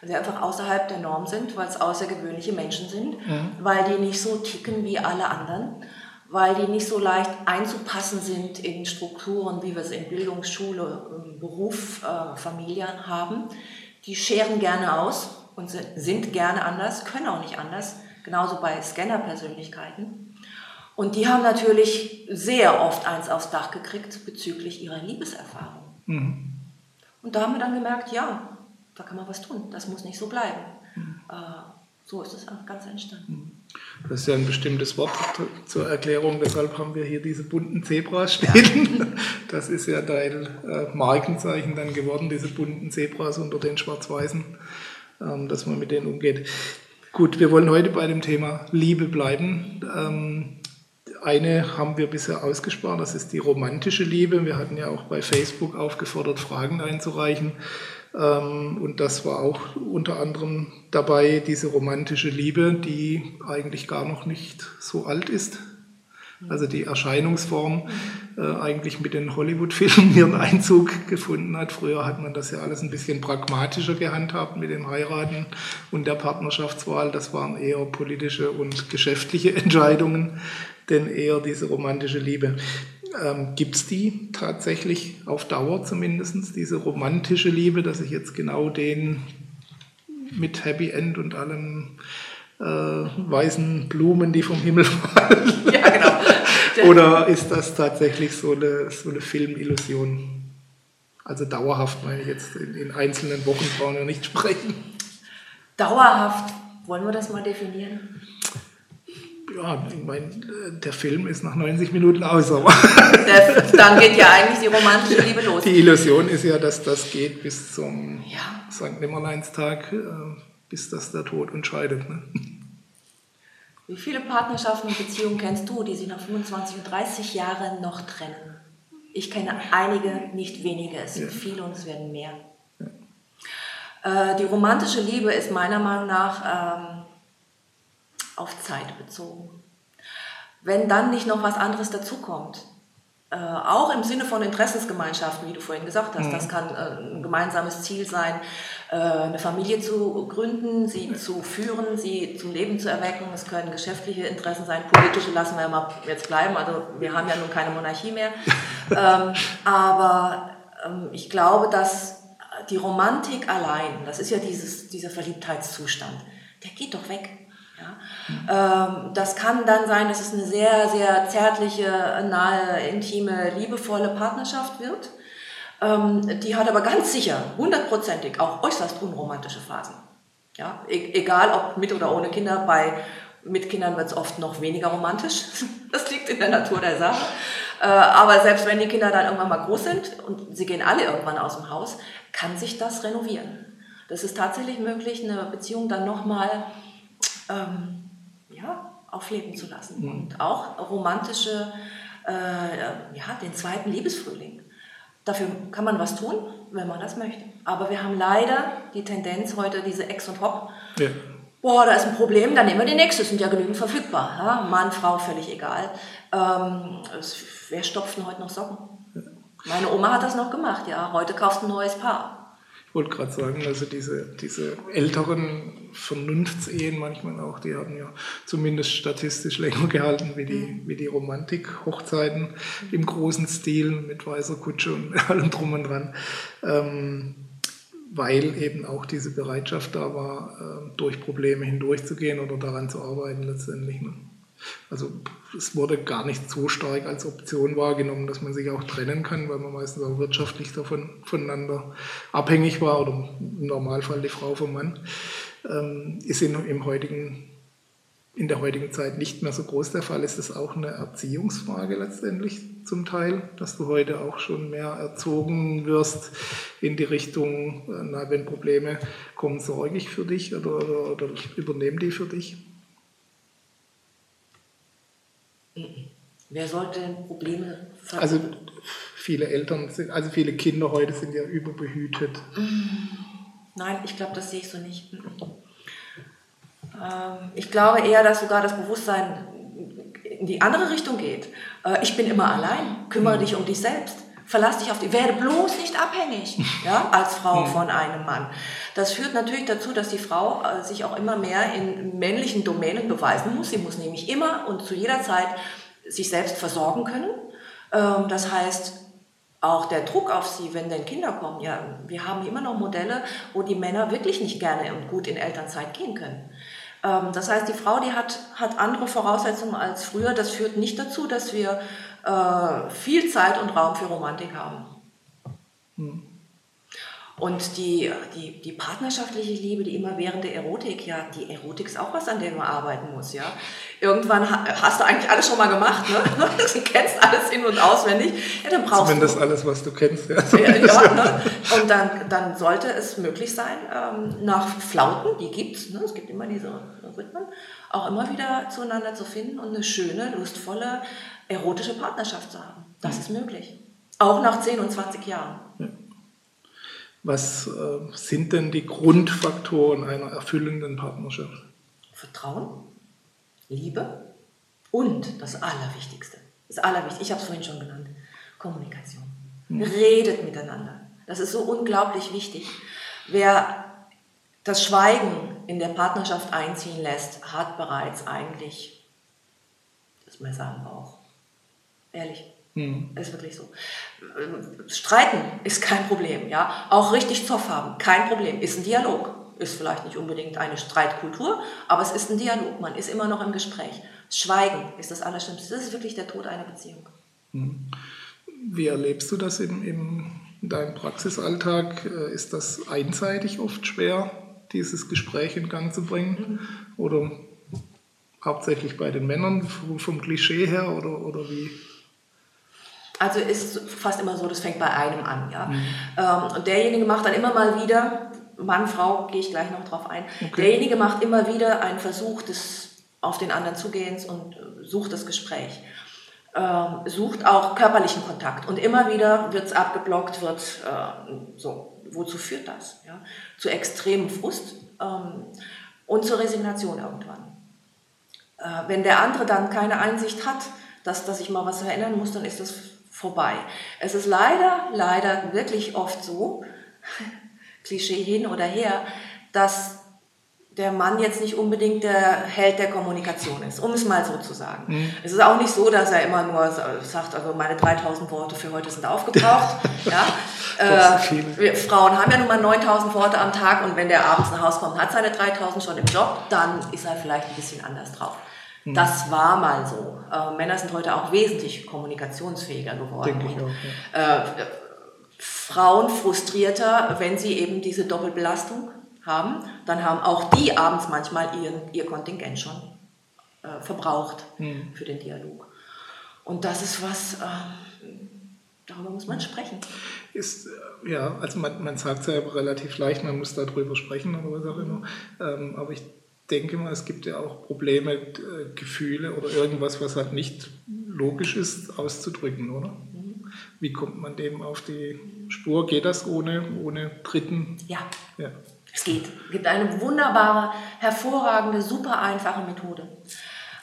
Weil sie einfach außerhalb der Norm sind, weil es außergewöhnliche Menschen sind, mhm. weil die nicht so ticken wie alle anderen, weil die nicht so leicht einzupassen sind in Strukturen, wie wir sie in Bildung, Schule, Beruf, äh, Familie haben. Die scheren gerne aus und sind gerne anders, können auch nicht anders, genauso bei Scanner-Persönlichkeiten. Und die haben natürlich sehr oft eins aufs Dach gekriegt bezüglich ihrer Liebeserfahrung. Mhm. Und da haben wir dann gemerkt, ja, da kann man was tun, das muss nicht so bleiben. Mhm. Äh, so ist es ganz entstanden. Mhm. Das ist ja ein bestimmtes Wort zur Erklärung, deshalb haben wir hier diese bunten Zebras stehen. Ja. Das ist ja dein äh, Markenzeichen dann geworden, diese bunten Zebras unter den schwarz-weißen ähm, dass man mit denen umgeht. Gut, wir wollen heute bei dem Thema Liebe bleiben. Ähm, eine haben wir bisher ausgespart, das ist die romantische Liebe. Wir hatten ja auch bei Facebook aufgefordert, Fragen einzureichen. Ähm, und das war auch unter anderem dabei, diese romantische Liebe, die eigentlich gar noch nicht so alt ist. Also die Erscheinungsform äh, eigentlich mit den Hollywood-Filmen ihren Einzug gefunden hat. Früher hat man das ja alles ein bisschen pragmatischer gehandhabt mit dem Heiraten und der Partnerschaftswahl. Das waren eher politische und geschäftliche Entscheidungen, denn eher diese romantische Liebe. Ähm, Gibt es die tatsächlich auf Dauer zumindest, diese romantische Liebe, dass ich jetzt genau den mit Happy End und allem äh, weißen Blumen, die vom Himmel fallen. Ja, genau. Oder ist das tatsächlich so eine, so eine Filmillusion? Also dauerhaft meine ich jetzt, in, in einzelnen Wochen brauchen wir nicht sprechen. Dauerhaft, wollen wir das mal definieren? Ja, ich meine, der Film ist nach 90 Minuten aus, aber. Dann geht ja eigentlich die romantische Liebe los. Die Illusion ist ja, dass das geht bis zum ja. St. Nimmerleinstag, äh, bis das der Tod entscheidet. Ne? Wie viele Partnerschaften und Beziehungen kennst du, die sich nach 25 und 30 Jahren noch trennen? Ich kenne einige, nicht wenige. Es sind ja. viele und es werden mehr. Ja. Äh, die romantische Liebe ist meiner Meinung nach ähm, auf Zeit bezogen. Wenn dann nicht noch was anderes dazukommt, äh, auch im Sinne von Interessensgemeinschaften, wie du vorhin gesagt hast. Mhm. Das kann äh, ein gemeinsames Ziel sein, äh, eine Familie zu gründen, sie zu führen, sie zum Leben zu erwecken. Es können geschäftliche Interessen sein, politische lassen wir mal jetzt bleiben. Also wir haben ja nun keine Monarchie mehr. ähm, aber ähm, ich glaube, dass die Romantik allein, das ist ja dieses, dieser Verliebtheitszustand, der geht doch weg. Ja? Ähm, das kann dann sein, dass es eine sehr, sehr zärtliche, nahe, intime, liebevolle Partnerschaft wird. Ähm, die hat aber ganz sicher, hundertprozentig, auch äußerst unromantische Phasen. Ja? E egal ob mit oder ohne Kinder, bei mit Kindern wird es oft noch weniger romantisch. Das liegt in der Natur der Sache. Äh, aber selbst wenn die Kinder dann irgendwann mal groß sind und sie gehen alle irgendwann aus dem Haus, kann sich das renovieren. Das ist tatsächlich möglich, eine Beziehung dann nochmal ähm, ja, aufleben zu lassen. Mhm. Und auch romantische, äh, ja, den zweiten Liebesfrühling. Dafür kann man was tun, wenn man das möchte. Aber wir haben leider die Tendenz heute, diese Ex und Hop. Ja. Boah, da ist ein Problem, dann nehmen wir die nächste, sind ja genügend verfügbar. Ja? Mann, Frau, völlig egal. Ähm, wer stopft denn heute noch Socken? Meine Oma hat das noch gemacht, ja. Heute kaufst du ein neues Paar wollte gerade sagen, also diese, diese älteren Vernunftsehen manchmal auch, die haben ja zumindest statistisch länger gehalten wie die, wie die Romantik-Hochzeiten im großen Stil mit weißer Kutsche und allem drum und dran. Ähm, weil eben auch diese Bereitschaft da war, äh, durch Probleme hindurchzugehen oder daran zu arbeiten letztendlich. Ne? Also es wurde gar nicht so stark als Option wahrgenommen, dass man sich auch trennen kann, weil man meistens auch wirtschaftlich davon voneinander abhängig war oder im Normalfall die Frau vom Mann. Ähm, ist in, im heutigen in der heutigen Zeit nicht mehr so groß der Fall ist. Das auch eine Erziehungsfrage letztendlich zum Teil, dass du heute auch schon mehr erzogen wirst in die Richtung, äh, na, wenn Probleme kommen, sorge ich für dich oder, oder, oder übernehme die für dich? Wer sollte denn Probleme ver Also viele Eltern sind, also viele Kinder heute sind ja überbehütet. Nein, ich glaube, das sehe ich so nicht. Ähm, ich glaube eher, dass sogar das Bewusstsein in die andere Richtung geht. Äh, ich bin immer allein, kümmere dich um dich selbst. Verlass dich auf die, werde bloß nicht abhängig, ja, als Frau von einem Mann. Das führt natürlich dazu, dass die Frau äh, sich auch immer mehr in männlichen Domänen beweisen muss. Sie muss nämlich immer und zu jeder Zeit sich selbst versorgen können. Ähm, das heißt, auch der Druck auf sie, wenn denn Kinder kommen, ja, wir haben immer noch Modelle, wo die Männer wirklich nicht gerne und gut in Elternzeit gehen können. Ähm, das heißt, die Frau, die hat, hat andere Voraussetzungen als früher. Das führt nicht dazu, dass wir äh, viel Zeit und Raum für Romantik haben. Hm. Und die, die, die partnerschaftliche Liebe, die immerwährende Erotik, ja, die Erotik ist auch was, an dem man arbeiten muss, ja. Irgendwann hast du eigentlich alles schon mal gemacht, ne? Du kennst alles in- und auswendig. Ja, dann brauchst Zumindest du, alles, was du kennst, ja. ja, ja ne? Und dann, dann sollte es möglich sein, ähm, nach Flauten, die gibt's, ne? es gibt immer diese Rhythmen, auch immer wieder zueinander zu finden und eine schöne, lustvolle, erotische Partnerschaft zu haben. Das ist möglich. Auch nach 10 und 20 Jahren. Ja. Was äh, sind denn die Grundfaktoren einer erfüllenden Partnerschaft? Vertrauen, Liebe und das Allerwichtigste, das Allerwichtigste, ich habe es vorhin schon genannt, Kommunikation. Hm. Redet miteinander. Das ist so unglaublich wichtig. Wer das Schweigen in der Partnerschaft einziehen lässt, hat bereits eigentlich das Messer am Bauch. Ehrlich. Hm. Ist wirklich so. Streiten ist kein Problem, ja. Auch richtig Zoff haben, kein Problem. Ist ein Dialog. Ist vielleicht nicht unbedingt eine Streitkultur, aber es ist ein Dialog. Man ist immer noch im Gespräch. Schweigen ist das Allerschlimmste. Das ist wirklich der Tod einer Beziehung. Hm. Wie erlebst du das in, in deinem Praxisalltag? Äh, ist das einseitig oft schwer, dieses Gespräch in Gang zu bringen? Mhm. Oder hauptsächlich bei den Männern vom Klischee her oder, oder wie? Also ist fast immer so, das fängt bei einem an. Ja? Mhm. Ähm, und derjenige macht dann immer mal wieder, Mann, Frau, gehe ich gleich noch drauf ein, okay. derjenige macht immer wieder einen Versuch des auf den anderen Zugehens und äh, sucht das Gespräch. Ähm, sucht auch körperlichen Kontakt und immer wieder wird es abgeblockt, wird äh, so. Wozu führt das? Ja? Zu extremem Frust ähm, und zur Resignation irgendwann. Äh, wenn der andere dann keine Einsicht hat, dass, dass ich mal was verändern muss, dann ist das vorbei. Es ist leider, leider wirklich oft so, Klischee hin oder her, dass der Mann jetzt nicht unbedingt der Held der Kommunikation ist, um es mal so zu sagen. Mhm. Es ist auch nicht so, dass er immer nur sagt, also meine 3000 Worte für heute sind aufgebraucht. ja. Äh, Frauen haben ja nun mal 9000 Worte am Tag und wenn der abends nach Hause kommt, hat seine 3000 schon im Job, dann ist er vielleicht ein bisschen anders drauf. Mhm. Das war mal so. Äh, Männer sind heute auch wesentlich kommunikationsfähiger geworden. Denke ich auch, ja. äh, Frauen frustrierter, wenn sie eben diese Doppelbelastung haben, dann haben auch die abends manchmal ihren, ihr Kontingent schon äh, verbraucht mhm. für den Dialog. Und das ist was, ähm, darüber muss man sprechen. Ist, äh, ja, also man, man sagt es ja relativ leicht, man muss darüber sprechen auch immer. Ähm, aber ich denke mal, es gibt ja auch Probleme, äh, Gefühle oder irgendwas, was halt nicht logisch ist, auszudrücken, oder? Wie kommt man dem auf die Spur? Geht das ohne, ohne Dritten? Ja. ja. Es geht. Es gibt eine wunderbare, hervorragende, super einfache Methode.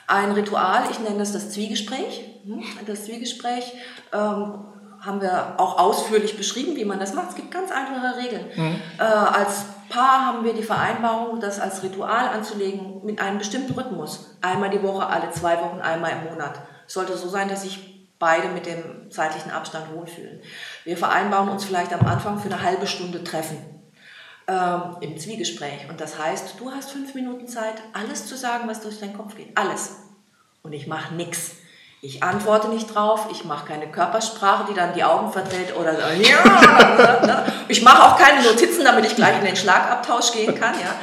Ein Ritual, ich nenne das das Zwiegespräch. Hm? Das Zwiegespräch ähm, haben wir auch ausführlich beschrieben, wie man das macht. Es gibt ganz einfache Regeln. Mhm. Äh, als Paar haben wir die Vereinbarung, das als Ritual anzulegen mit einem bestimmten Rhythmus. Einmal die Woche, alle zwei Wochen, einmal im Monat. Sollte so sein, dass sich beide mit dem zeitlichen Abstand wohlfühlen. Wir vereinbaren uns vielleicht am Anfang für eine halbe Stunde treffen ähm, im Zwiegespräch. Und das heißt, du hast fünf Minuten Zeit, alles zu sagen, was durch deinen Kopf geht. Alles. Und ich mache nichts. Ich antworte nicht drauf, ich mache keine Körpersprache, die dann die Augen verdreht oder so, ja, ich mache auch keine Notizen, damit ich gleich in den Schlagabtausch gehen kann, ja,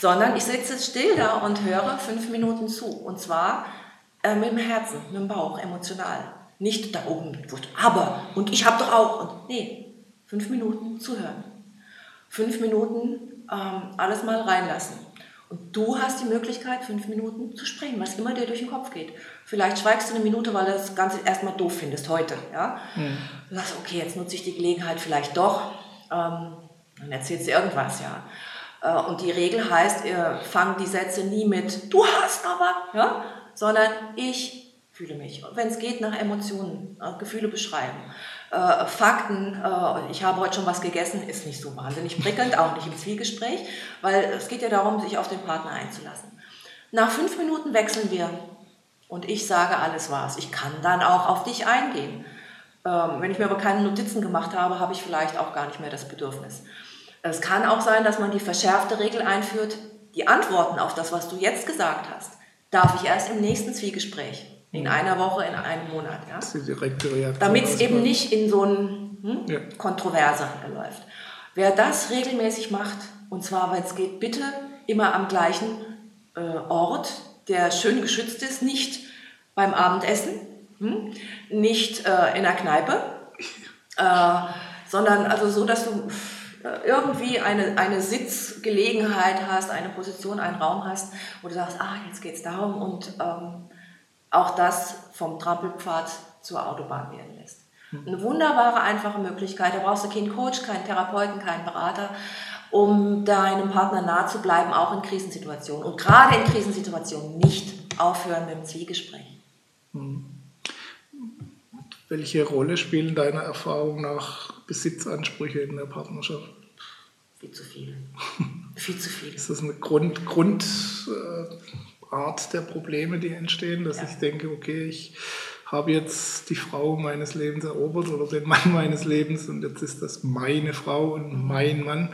sondern ich sitze still da und höre fünf Minuten zu. Und zwar äh, mit dem Herzen, mit dem Bauch, emotional, nicht da oben, aber und ich habe doch auch. Und nee, fünf Minuten zuhören, fünf Minuten ähm, alles mal reinlassen und du hast die Möglichkeit, fünf Minuten zu sprechen, was immer dir durch den Kopf geht. Vielleicht schweigst du eine Minute, weil du das Ganze erstmal doof findest heute. Ja? Mhm. Du sagst, okay, jetzt nutze ich die Gelegenheit vielleicht doch. Ähm, dann erzählst du irgendwas, ja. Äh, und die Regel heißt, ihr fangt die Sätze nie mit du hast aber, ja? sondern ich fühle mich. Und wenn es geht, nach Emotionen, äh, Gefühle beschreiben. Äh, Fakten, äh, ich habe heute schon was gegessen, ist nicht so wahnsinnig prickelnd, auch nicht im Zwiegespräch, weil es geht ja darum, sich auf den Partner einzulassen. Nach fünf Minuten wechseln wir und ich sage, alles war's. Ich kann dann auch auf dich eingehen. Ähm, wenn ich mir aber keine Notizen gemacht habe, habe ich vielleicht auch gar nicht mehr das Bedürfnis. Es kann auch sein, dass man die verschärfte Regel einführt, die Antworten auf das, was du jetzt gesagt hast, darf ich erst im nächsten Zwiegespräch in einer Woche, in einem Monat. Ja? Das ist die direkte Reaktion. Damit es eben nicht in so ein hm, ja. Kontroverse läuft. Wer das regelmäßig macht, und zwar, wenn es geht, bitte immer am gleichen äh, Ort, der schön geschützt ist, nicht beim Abendessen, hm, nicht äh, in der Kneipe, äh, sondern also so, dass du äh, irgendwie eine, eine Sitzgelegenheit hast, eine Position, einen Raum hast, wo du sagst, ah, jetzt geht es darum und ähm, auch das vom Trampelpfad zur Autobahn werden lässt. Eine wunderbare, einfache Möglichkeit. Da brauchst du keinen Coach, keinen Therapeuten, keinen Berater, um deinem Partner nahe zu bleiben, auch in Krisensituationen. Und gerade in Krisensituationen nicht aufhören mit dem Zwiegespräch. Hm. Welche Rolle spielen deiner Erfahrung nach Besitzansprüche in der Partnerschaft? Viel zu viel. viel zu viel. Ist das eine Grund, Grund äh, Art der Probleme, die entstehen, dass ja. ich denke, okay, ich habe jetzt die Frau meines Lebens erobert oder den Mann meines Lebens und jetzt ist das meine Frau und mein Mann.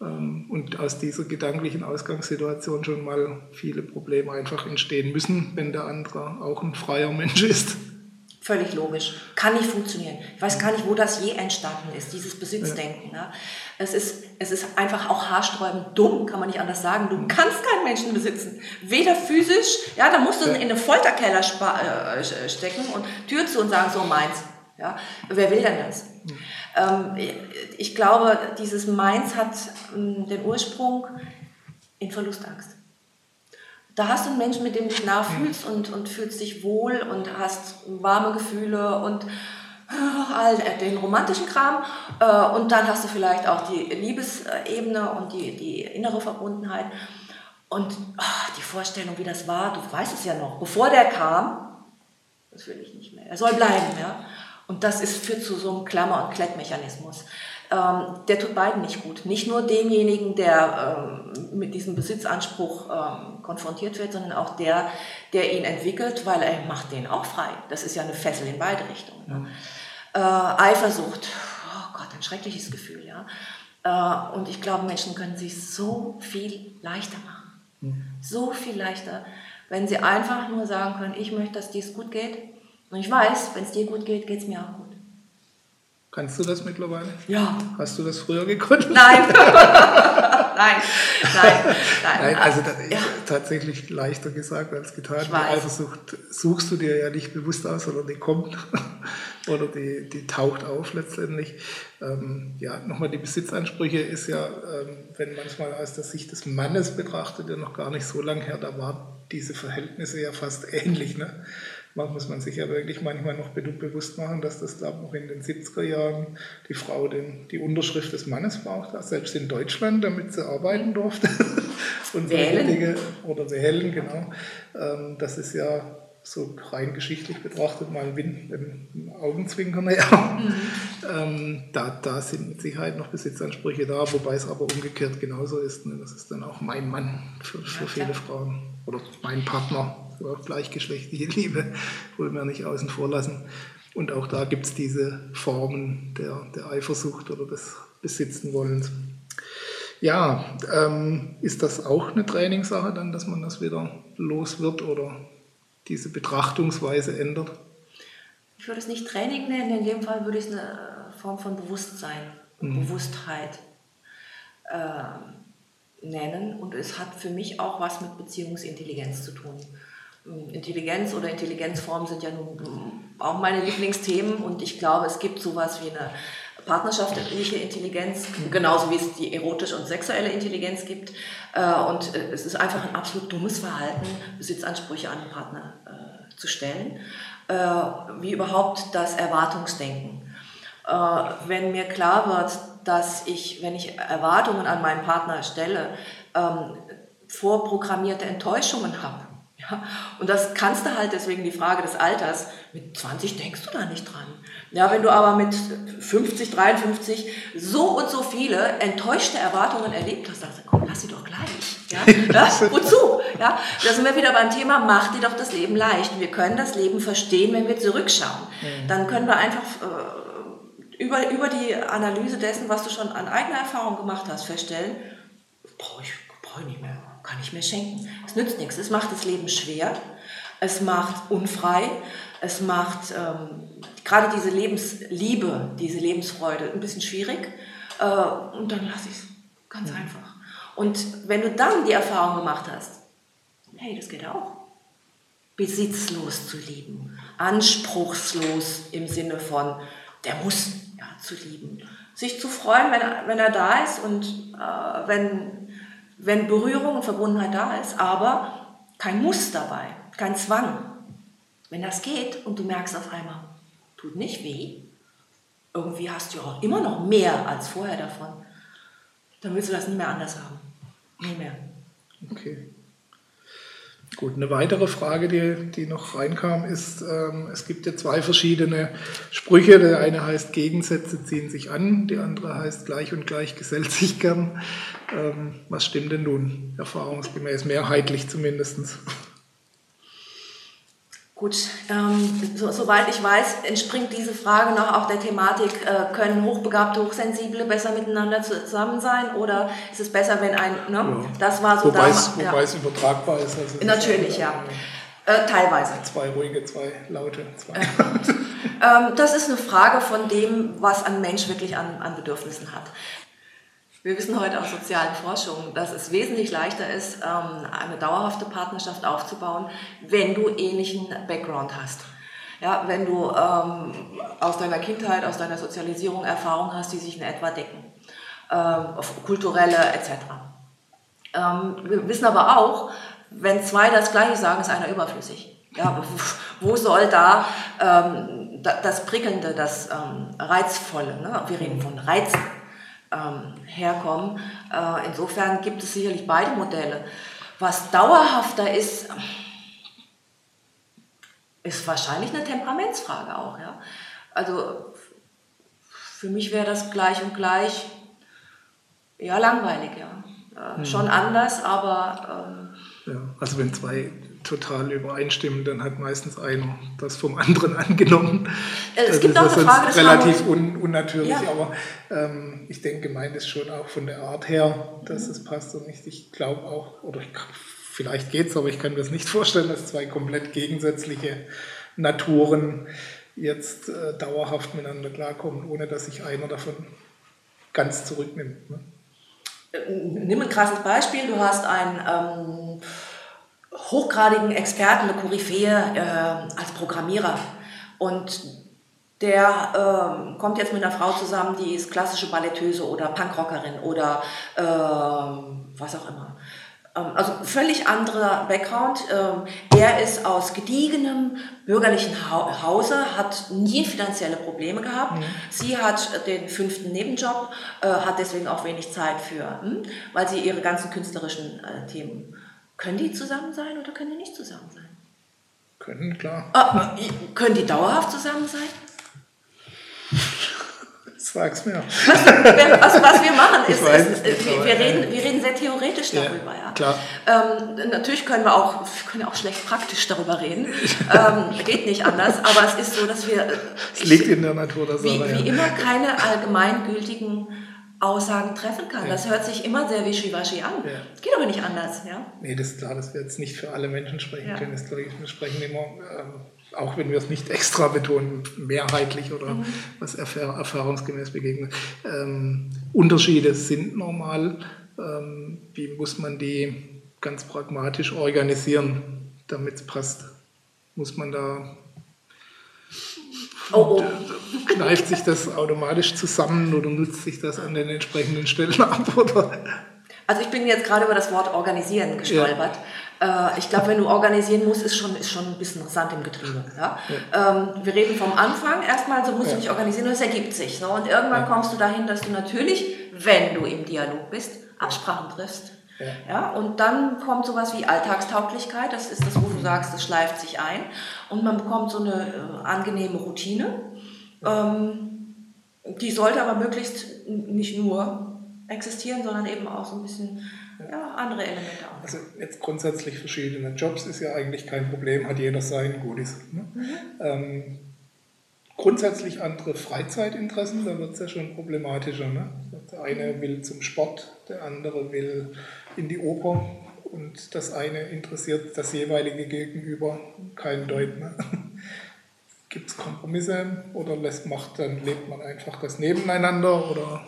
Ähm, und aus dieser gedanklichen Ausgangssituation schon mal viele Probleme einfach entstehen müssen, wenn der andere auch ein freier Mensch ist. Völlig logisch. Kann nicht funktionieren. Ich weiß gar nicht, wo das je entstanden ist, dieses Besitzdenken. Ne? Es, ist, es ist einfach auch haarsträubend dumm, kann man nicht anders sagen. Du kannst keinen Menschen besitzen. Weder physisch, ja, da musst du in eine Folterkeller äh, stecken und Tür zu und sagen, so meins. Ja. Wer will denn das? Mhm. Ähm, ich glaube, dieses Meins hat ähm, den Ursprung in Verlustangst. Da hast du einen Menschen, mit dem du dich nah fühlst und, und fühlst dich wohl und hast warme Gefühle und äh, all den romantischen Kram. Äh, und dann hast du vielleicht auch die Liebesebene und die, die innere Verbundenheit. Und ach, die Vorstellung, wie das war, du weißt es ja noch, bevor der kam, das will ich nicht mehr. Er soll bleiben, ja. Und das ist, führt zu so einem Klammer- und Klettmechanismus ähm, der tut beiden nicht gut. Nicht nur demjenigen, der ähm, mit diesem Besitzanspruch ähm, konfrontiert wird, sondern auch der, der ihn entwickelt, weil er macht den auch frei. Das ist ja eine Fessel in beide Richtungen. Ne? Äh, Eifersucht, oh Gott, ein schreckliches Gefühl, ja. Äh, und ich glaube, Menschen können sich so viel leichter machen. Mhm. So viel leichter, wenn sie einfach nur sagen können, ich möchte, dass dir es gut geht. Und ich weiß, wenn es dir gut geht, geht es mir auch gut. Kannst du das mittlerweile? Ja. Hast du das früher gekonnt? Nein. nein, nein, nein. Nein, also das ist ja. tatsächlich leichter gesagt als getan. Die Eifersucht suchst du dir ja nicht bewusst aus, oder die kommt oder die, die taucht auf letztendlich. Ähm, ja, nochmal die Besitzansprüche ist ja, ähm, wenn manchmal aus der Sicht des Mannes betrachtet, ja noch gar nicht so lange her, da waren diese Verhältnisse ja fast ähnlich. Ne? Man muss man sich ja wirklich manchmal noch bewusst machen, dass das, glaube noch in den 70er Jahren die Frau den, die Unterschrift des Mannes brauchte, selbst in Deutschland, damit sie arbeiten durfte. Und wählen. Dinge, oder wählen, genau. Ähm, das ist ja so rein geschichtlich betrachtet mal ein Augenzwinkern ja. Mhm. Ähm, da, da sind mit Sicherheit noch Besitzansprüche da, wobei es aber umgekehrt genauso ist. Ne? Das ist dann auch mein Mann für, für viele Frauen oder mein Partner auch gleichgeschlechtliche Liebe wollen wir nicht außen vor lassen. Und auch da gibt es diese Formen der, der Eifersucht oder des Besitzenwollens. Ja, ähm, ist das auch eine Trainingssache dann, dass man das wieder los wird oder diese Betrachtungsweise ändert? Ich würde es nicht Training nennen, in dem Fall würde ich es eine Form von Bewusstsein, mhm. Bewusstheit äh, nennen. Und es hat für mich auch was mit Beziehungsintelligenz zu tun. Ähm, Intelligenz oder Intelligenzformen sind ja nun auch meine Lieblingsthemen und ich glaube, es gibt sowas wie eine partnerschaftliche Intelligenz, genauso wie es die erotische und sexuelle Intelligenz gibt. Äh, und äh, es ist einfach ein absolut dummes Verhalten, Besitzansprüche an den Partner äh, zu stellen, wie überhaupt das Erwartungsdenken. Wenn mir klar wird, dass ich, wenn ich Erwartungen an meinen Partner stelle, ähm, vorprogrammierte Enttäuschungen habe, ja, und das kannst du halt deswegen die Frage des Alters, mit 20 denkst du da nicht dran. Ja, wenn du aber mit 50, 53 so und so viele enttäuschte Erwartungen erlebt hast, dann sagst du, komm, lass sie doch gleich. Ja? ja? Wozu? Ja? Da sind wir wieder beim Thema, mach dir doch das Leben leicht. Wir können das Leben verstehen, wenn wir zurückschauen. Mhm. Dann können wir einfach äh, über, über die Analyse dessen, was du schon an eigener Erfahrung gemacht hast, feststellen, brauche ich, brauch ich nicht mehr kann ich mir schenken. Es nützt nichts. Es macht das Leben schwer, es macht unfrei, es macht ähm, gerade diese Lebensliebe, diese Lebensfreude ein bisschen schwierig. Äh, und dann lasse ich es ganz mhm. einfach. Und wenn du dann die Erfahrung gemacht hast, hey, das geht auch. Besitzlos zu lieben, anspruchslos im Sinne von, der muss zu lieben. Sich zu freuen, wenn er, wenn er da ist und äh, wenn wenn Berührung und Verbundenheit da ist, aber kein Muss dabei, kein Zwang. Wenn das geht und du merkst auf einmal, tut nicht weh, irgendwie hast du auch immer noch mehr als vorher davon, dann willst du das nie mehr anders haben. Nie mehr. Okay. Gut, eine weitere Frage, die, die noch reinkam, ist, ähm, es gibt ja zwei verschiedene Sprüche. Der eine heißt, Gegensätze ziehen sich an, die andere heißt, gleich und gleich gesellt sich gern. Ähm, was stimmt denn nun, erfahrungsgemäß, mehrheitlich zumindest? Gut, ähm, so, soweit ich weiß, entspringt diese Frage noch auch der Thematik, äh, können Hochbegabte, Hochsensible besser miteinander zusammen sein oder ist es besser, wenn ein, ne? Ja. das war so wobei damals. Es, wobei es übertragbar ist. Also Natürlich, ja. Äh, teilweise. Zwei ruhige, zwei laute. Zwei. ähm, das ist eine Frage von dem, was ein Mensch wirklich an, an Bedürfnissen hat. Wir wissen heute aus sozialen Forschungen, dass es wesentlich leichter ist, ähm, eine dauerhafte Partnerschaft aufzubauen, wenn du ähnlichen Background hast. Ja, wenn du ähm, aus deiner Kindheit, aus deiner Sozialisierung Erfahrungen hast, die sich in etwa decken, ähm, kulturelle etc. Wir wissen aber auch, wenn zwei das Gleiche sagen, ist einer überflüssig. Ja, wo soll da das Prickelnde, das Reizvolle, ne? wir reden von Reizen, ähm, herkommen. Äh, insofern gibt es sicherlich beide Modelle. Was dauerhafter ist, ist wahrscheinlich eine Temperamentsfrage auch. Ja? Also für mich wäre das gleich und gleich ja langweilig, ja. Äh, mhm. Schon anders, aber. Ähm, ja, also wenn zwei total übereinstimmen, dann hat meistens einer das vom anderen angenommen. Äh, es das gibt auch eine Frage des relativ un unnatürlich, ja. aber ähm, ich denke, gemeint ist schon auch von der Art her, dass mhm. es passt und ich, ich glaube auch, oder ich, vielleicht geht es, aber ich kann mir das nicht vorstellen, dass zwei komplett gegensätzliche Naturen jetzt äh, dauerhaft miteinander klarkommen, ohne dass sich einer davon ganz zurücknimmt. Ne? Äh, nimm ein krasses Beispiel, du hast ein ähm, hochgradigen Experten, eine Koryphäe äh, als Programmierer. Und der äh, kommt jetzt mit einer Frau zusammen, die ist klassische Balletteuse oder Punkrockerin oder äh, was auch immer. Ähm, also völlig anderer Background. Ähm, er ist aus gediegenem bürgerlichen ha Hause, hat nie finanzielle Probleme gehabt. Mhm. Sie hat den fünften Nebenjob, äh, hat deswegen auch wenig Zeit für, hm, weil sie ihre ganzen künstlerischen äh, Themen können die zusammen sein oder können die nicht zusammen sein? Können, klar. Ah, können die dauerhaft zusammen sein? Sag's mir. Was, was, was wir machen, ist, ist nicht, wir, wir, reden, wir reden sehr theoretisch darüber. Ja, ja. Klar. Ähm, natürlich können wir auch, wir können auch schlecht praktisch darüber reden. ähm, geht nicht anders, aber es ist so, dass wir. Es liegt in der Natur Sache. Wie, wie immer keine allgemeingültigen Aussagen treffen kann. Ja. Das hört sich immer sehr wischiwaschi an. Ja. Geht aber nicht anders. Ja? Nee, das ist klar, dass wir jetzt nicht für alle Menschen sprechen ja. können. Das, glaube ich, wir sprechen immer, ähm, auch wenn wir es nicht extra betonen, mehrheitlich oder mhm. was erfahr erfahrungsgemäß begegnet. Ähm, Unterschiede sind normal. Ähm, wie muss man die ganz pragmatisch organisieren, damit es passt? Muss man da Oh, oh. Kneift sich das automatisch zusammen oder nutzt sich das an den entsprechenden Stellen ab? Oder? Also ich bin jetzt gerade über das Wort organisieren gestolpert. Ja. Äh, ich glaube, wenn du organisieren musst, ist schon, ist schon ein bisschen Sand im Getriebe. Ja? ja. Ähm, wir reden vom Anfang erstmal, so musst ja. du dich organisieren und es ergibt sich. So. Und irgendwann kommst du dahin, dass du natürlich, wenn du im Dialog bist, Absprachen triffst. Ja. ja. und dann kommt sowas wie Alltagstauglichkeit, das ist das, wo du sagst, das schleift sich ein und man bekommt so eine äh, angenehme Routine. Ähm, die sollte aber möglichst nicht nur existieren, sondern eben auch so ein bisschen ja, andere Elemente auch. Also jetzt grundsätzlich verschiedene Jobs ist ja eigentlich kein Problem, hat jeder sein Gutes. Ne? Mhm. Ähm, grundsätzlich andere Freizeitinteressen, da wird es ja schon problematischer. Ne? Der eine will zum Sport, der andere will in die Oper und das eine interessiert das jeweilige Gegenüber keinen Deut. Ne? Gibt es Kompromisse oder lässt, macht, dann lebt man einfach das nebeneinander oder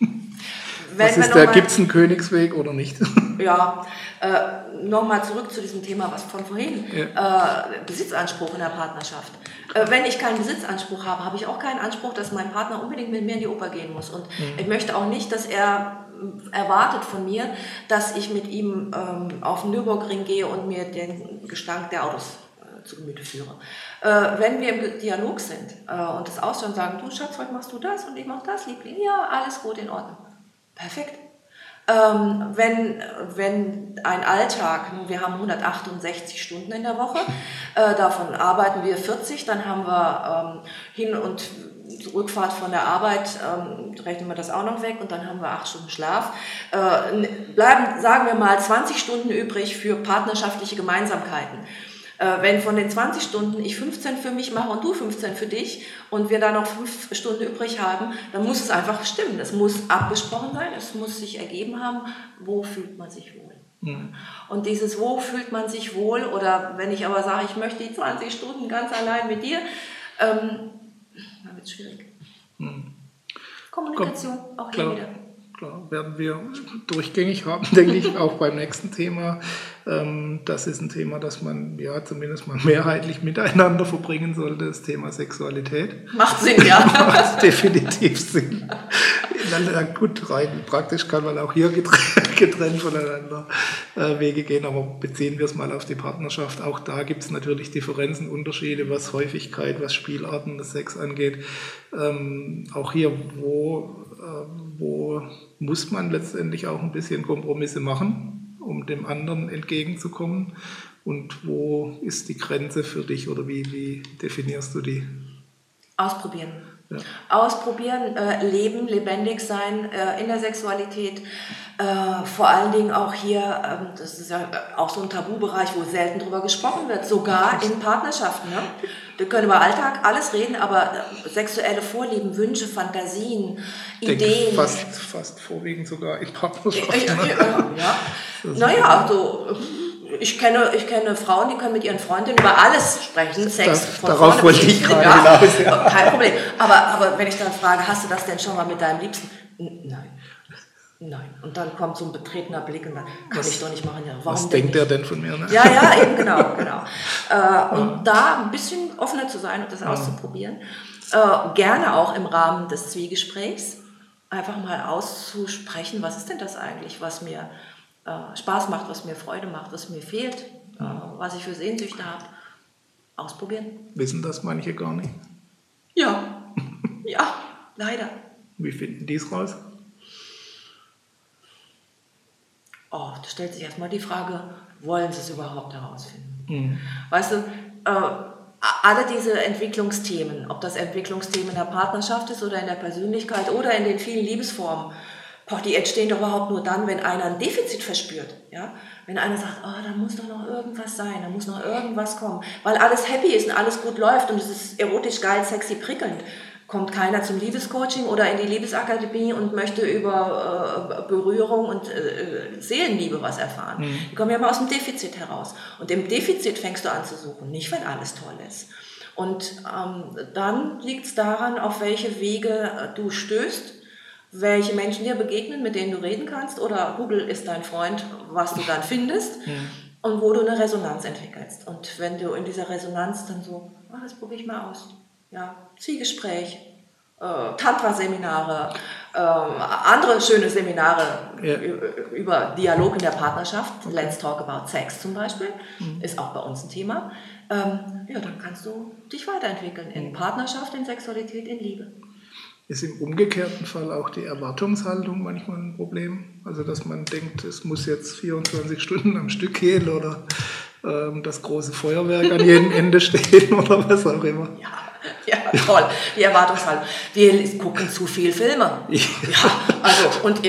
was ist der, gibt es einen Königsweg oder nicht? Ja, äh, nochmal zurück zu diesem Thema, was von vorhin, ja. äh, Besitzanspruch in der Partnerschaft. Äh, wenn ich keinen Besitzanspruch habe, habe ich auch keinen Anspruch, dass mein Partner unbedingt mit mir in die Oper gehen muss. Und mhm. ich möchte auch nicht, dass er erwartet von mir, dass ich mit ihm ähm, auf den Nürburgring gehe und mir den Gestank der Autos äh, zu Gemüte führe. Äh, wenn wir im Dialog sind äh, und das Ausland sagen, du Schatz, heute machst du das und ich mach das, Liebling, ja, alles gut, in Ordnung. Perfekt. Ähm, wenn, wenn ein Alltag, wir haben 168 Stunden in der Woche, äh, davon arbeiten wir 40, dann haben wir ähm, hin und Rückfahrt von der Arbeit, ähm, rechnen wir das auch noch weg und dann haben wir acht Stunden Schlaf. Äh, bleiben, sagen wir mal, 20 Stunden übrig für partnerschaftliche Gemeinsamkeiten. Äh, wenn von den 20 Stunden ich 15 für mich mache und du 15 für dich und wir da noch 5 Stunden übrig haben, dann muss es einfach stimmen. Es muss abgesprochen sein, es muss sich ergeben haben, wo fühlt man sich wohl. Mhm. Und dieses Wo fühlt man sich wohl oder wenn ich aber sage, ich möchte die 20 Stunden ganz allein mit dir, ähm, wird es schwierig. Mhm. Kommunikation, Komm, auch hier wieder. Klar, werden wir durchgängig haben, denke ich, auch beim nächsten Thema. Ähm, das ist ein Thema, das man ja zumindest mal mehrheitlich miteinander verbringen sollte, das Thema Sexualität. Macht Sinn, ja. Macht definitiv Sinn. Na, gut, rein praktisch kann man auch hier getrennt, getrennt voneinander äh, Wege gehen, aber beziehen wir es mal auf die Partnerschaft. Auch da gibt es natürlich Differenzen, Unterschiede, was Häufigkeit, was Spielarten des Sex angeht. Ähm, auch hier, wo, äh, wo muss man letztendlich auch ein bisschen Kompromisse machen, um dem anderen entgegenzukommen. Und wo ist die Grenze für dich oder wie, wie definierst du die? Ausprobieren. Ja. Ausprobieren, äh, leben, lebendig sein äh, in der Sexualität. Äh, vor allen Dingen auch hier, ähm, das ist ja auch so ein Tabubereich, wo selten drüber gesprochen wird, sogar in Partnerschaften. Ne? Wir können über Alltag alles reden, aber äh, sexuelle Vorlieben, Wünsche, Fantasien, Ideen. Fast, fast vorwiegend sogar in Partnerschaften. Ja. Naja, also ich kenne, ich kenne Frauen, die können mit ihren Freundinnen über alles sprechen. Sex, das, von darauf wollte ich gerade ja, hinaus. Ja. Kein Problem. Aber, aber wenn ich dann frage, hast du das denn schon mal mit deinem Liebsten? Nein. Nein. Und dann kommt so ein betretener Blick und dann kann was, ich doch nicht machen. Ja, warum was denkt er denn von mir? Ne? Ja, ja, eben genau. genau. Äh, und da ein bisschen offener zu sein und das auszuprobieren. Äh, gerne auch im Rahmen des Zwiegesprächs einfach mal auszusprechen, was ist denn das eigentlich, was mir äh, Spaß macht, was mir Freude macht, was mir fehlt, äh, was ich für Sehnsüchte habe. Ausprobieren. Wissen das manche gar nicht? Ja, ja, leider. Wie finden die es raus? Oh, da stellt sich erstmal die Frage, wollen sie es überhaupt herausfinden? Mhm. Weißt du, äh, alle diese Entwicklungsthemen, ob das Entwicklungsthemen in der Partnerschaft ist oder in der Persönlichkeit oder in den vielen Liebesformen, boah, die entstehen doch überhaupt nur dann, wenn einer ein Defizit verspürt. Ja? Wenn einer sagt, oh, da muss doch noch irgendwas sein, da muss noch irgendwas kommen. Weil alles happy ist und alles gut läuft und es ist erotisch geil, sexy, prickelnd. kommt keiner zum Liebescoaching oder in die Liebesakademie und möchte über äh, Berührung und äh, Seelenliebe was erfahren. Mhm. Die kommen ja immer aus dem Defizit heraus. Und im Defizit fängst du an zu suchen, nicht wenn alles toll ist. Und ähm, dann liegt es daran, auf welche Wege äh, du stößt, welche Menschen dir begegnen, mit denen du reden kannst. Oder Google ist dein Freund, was du dann findest. Mhm. Und wo du eine Resonanz entwickelst. Und wenn du in dieser Resonanz dann so, oh, das probiere ich mal aus ja, Zielgespräch, äh, Tantra-Seminare, äh, andere schöne Seminare ja. über Dialog in der Partnerschaft, okay. Let's Talk About Sex zum Beispiel, mhm. ist auch bei uns ein Thema. Ähm, ja, dann kannst du dich weiterentwickeln in mhm. Partnerschaft, in Sexualität, in Liebe. Ist im umgekehrten Fall auch die Erwartungshaltung manchmal ein Problem? Also, dass man denkt, es muss jetzt 24 Stunden am Stück gehen oder ähm, das große Feuerwerk an jedem Ende stehen oder was auch immer. Ja, ja, toll, die Erwartungshaltung. Wir gucken zu viel Filme. Ja, also, und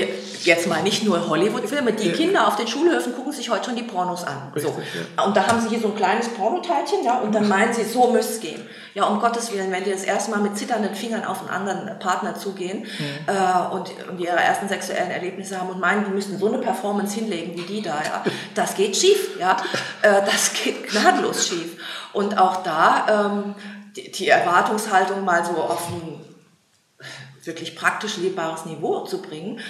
jetzt mal nicht nur Hollywood-Filme, die ja. Kinder auf den Schulhöfen gucken sich heute schon die Pornos an. Richtig, so. Und da haben sie hier so ein kleines Pornoteilchen, ja, und dann meinen sie, so müsste es gehen. Ja, um Gottes Willen, wenn die das erste Mal mit zitternden Fingern auf einen anderen Partner zugehen mhm. äh, und, und ihre ersten sexuellen Erlebnisse haben und meinen, die müssen so eine Performance hinlegen wie die da, ja, das geht schief, ja, äh, das geht gnadenlos schief. Und auch da ähm, die, die Erwartungshaltung mal so auf ein wirklich praktisch lebbares Niveau zu bringen.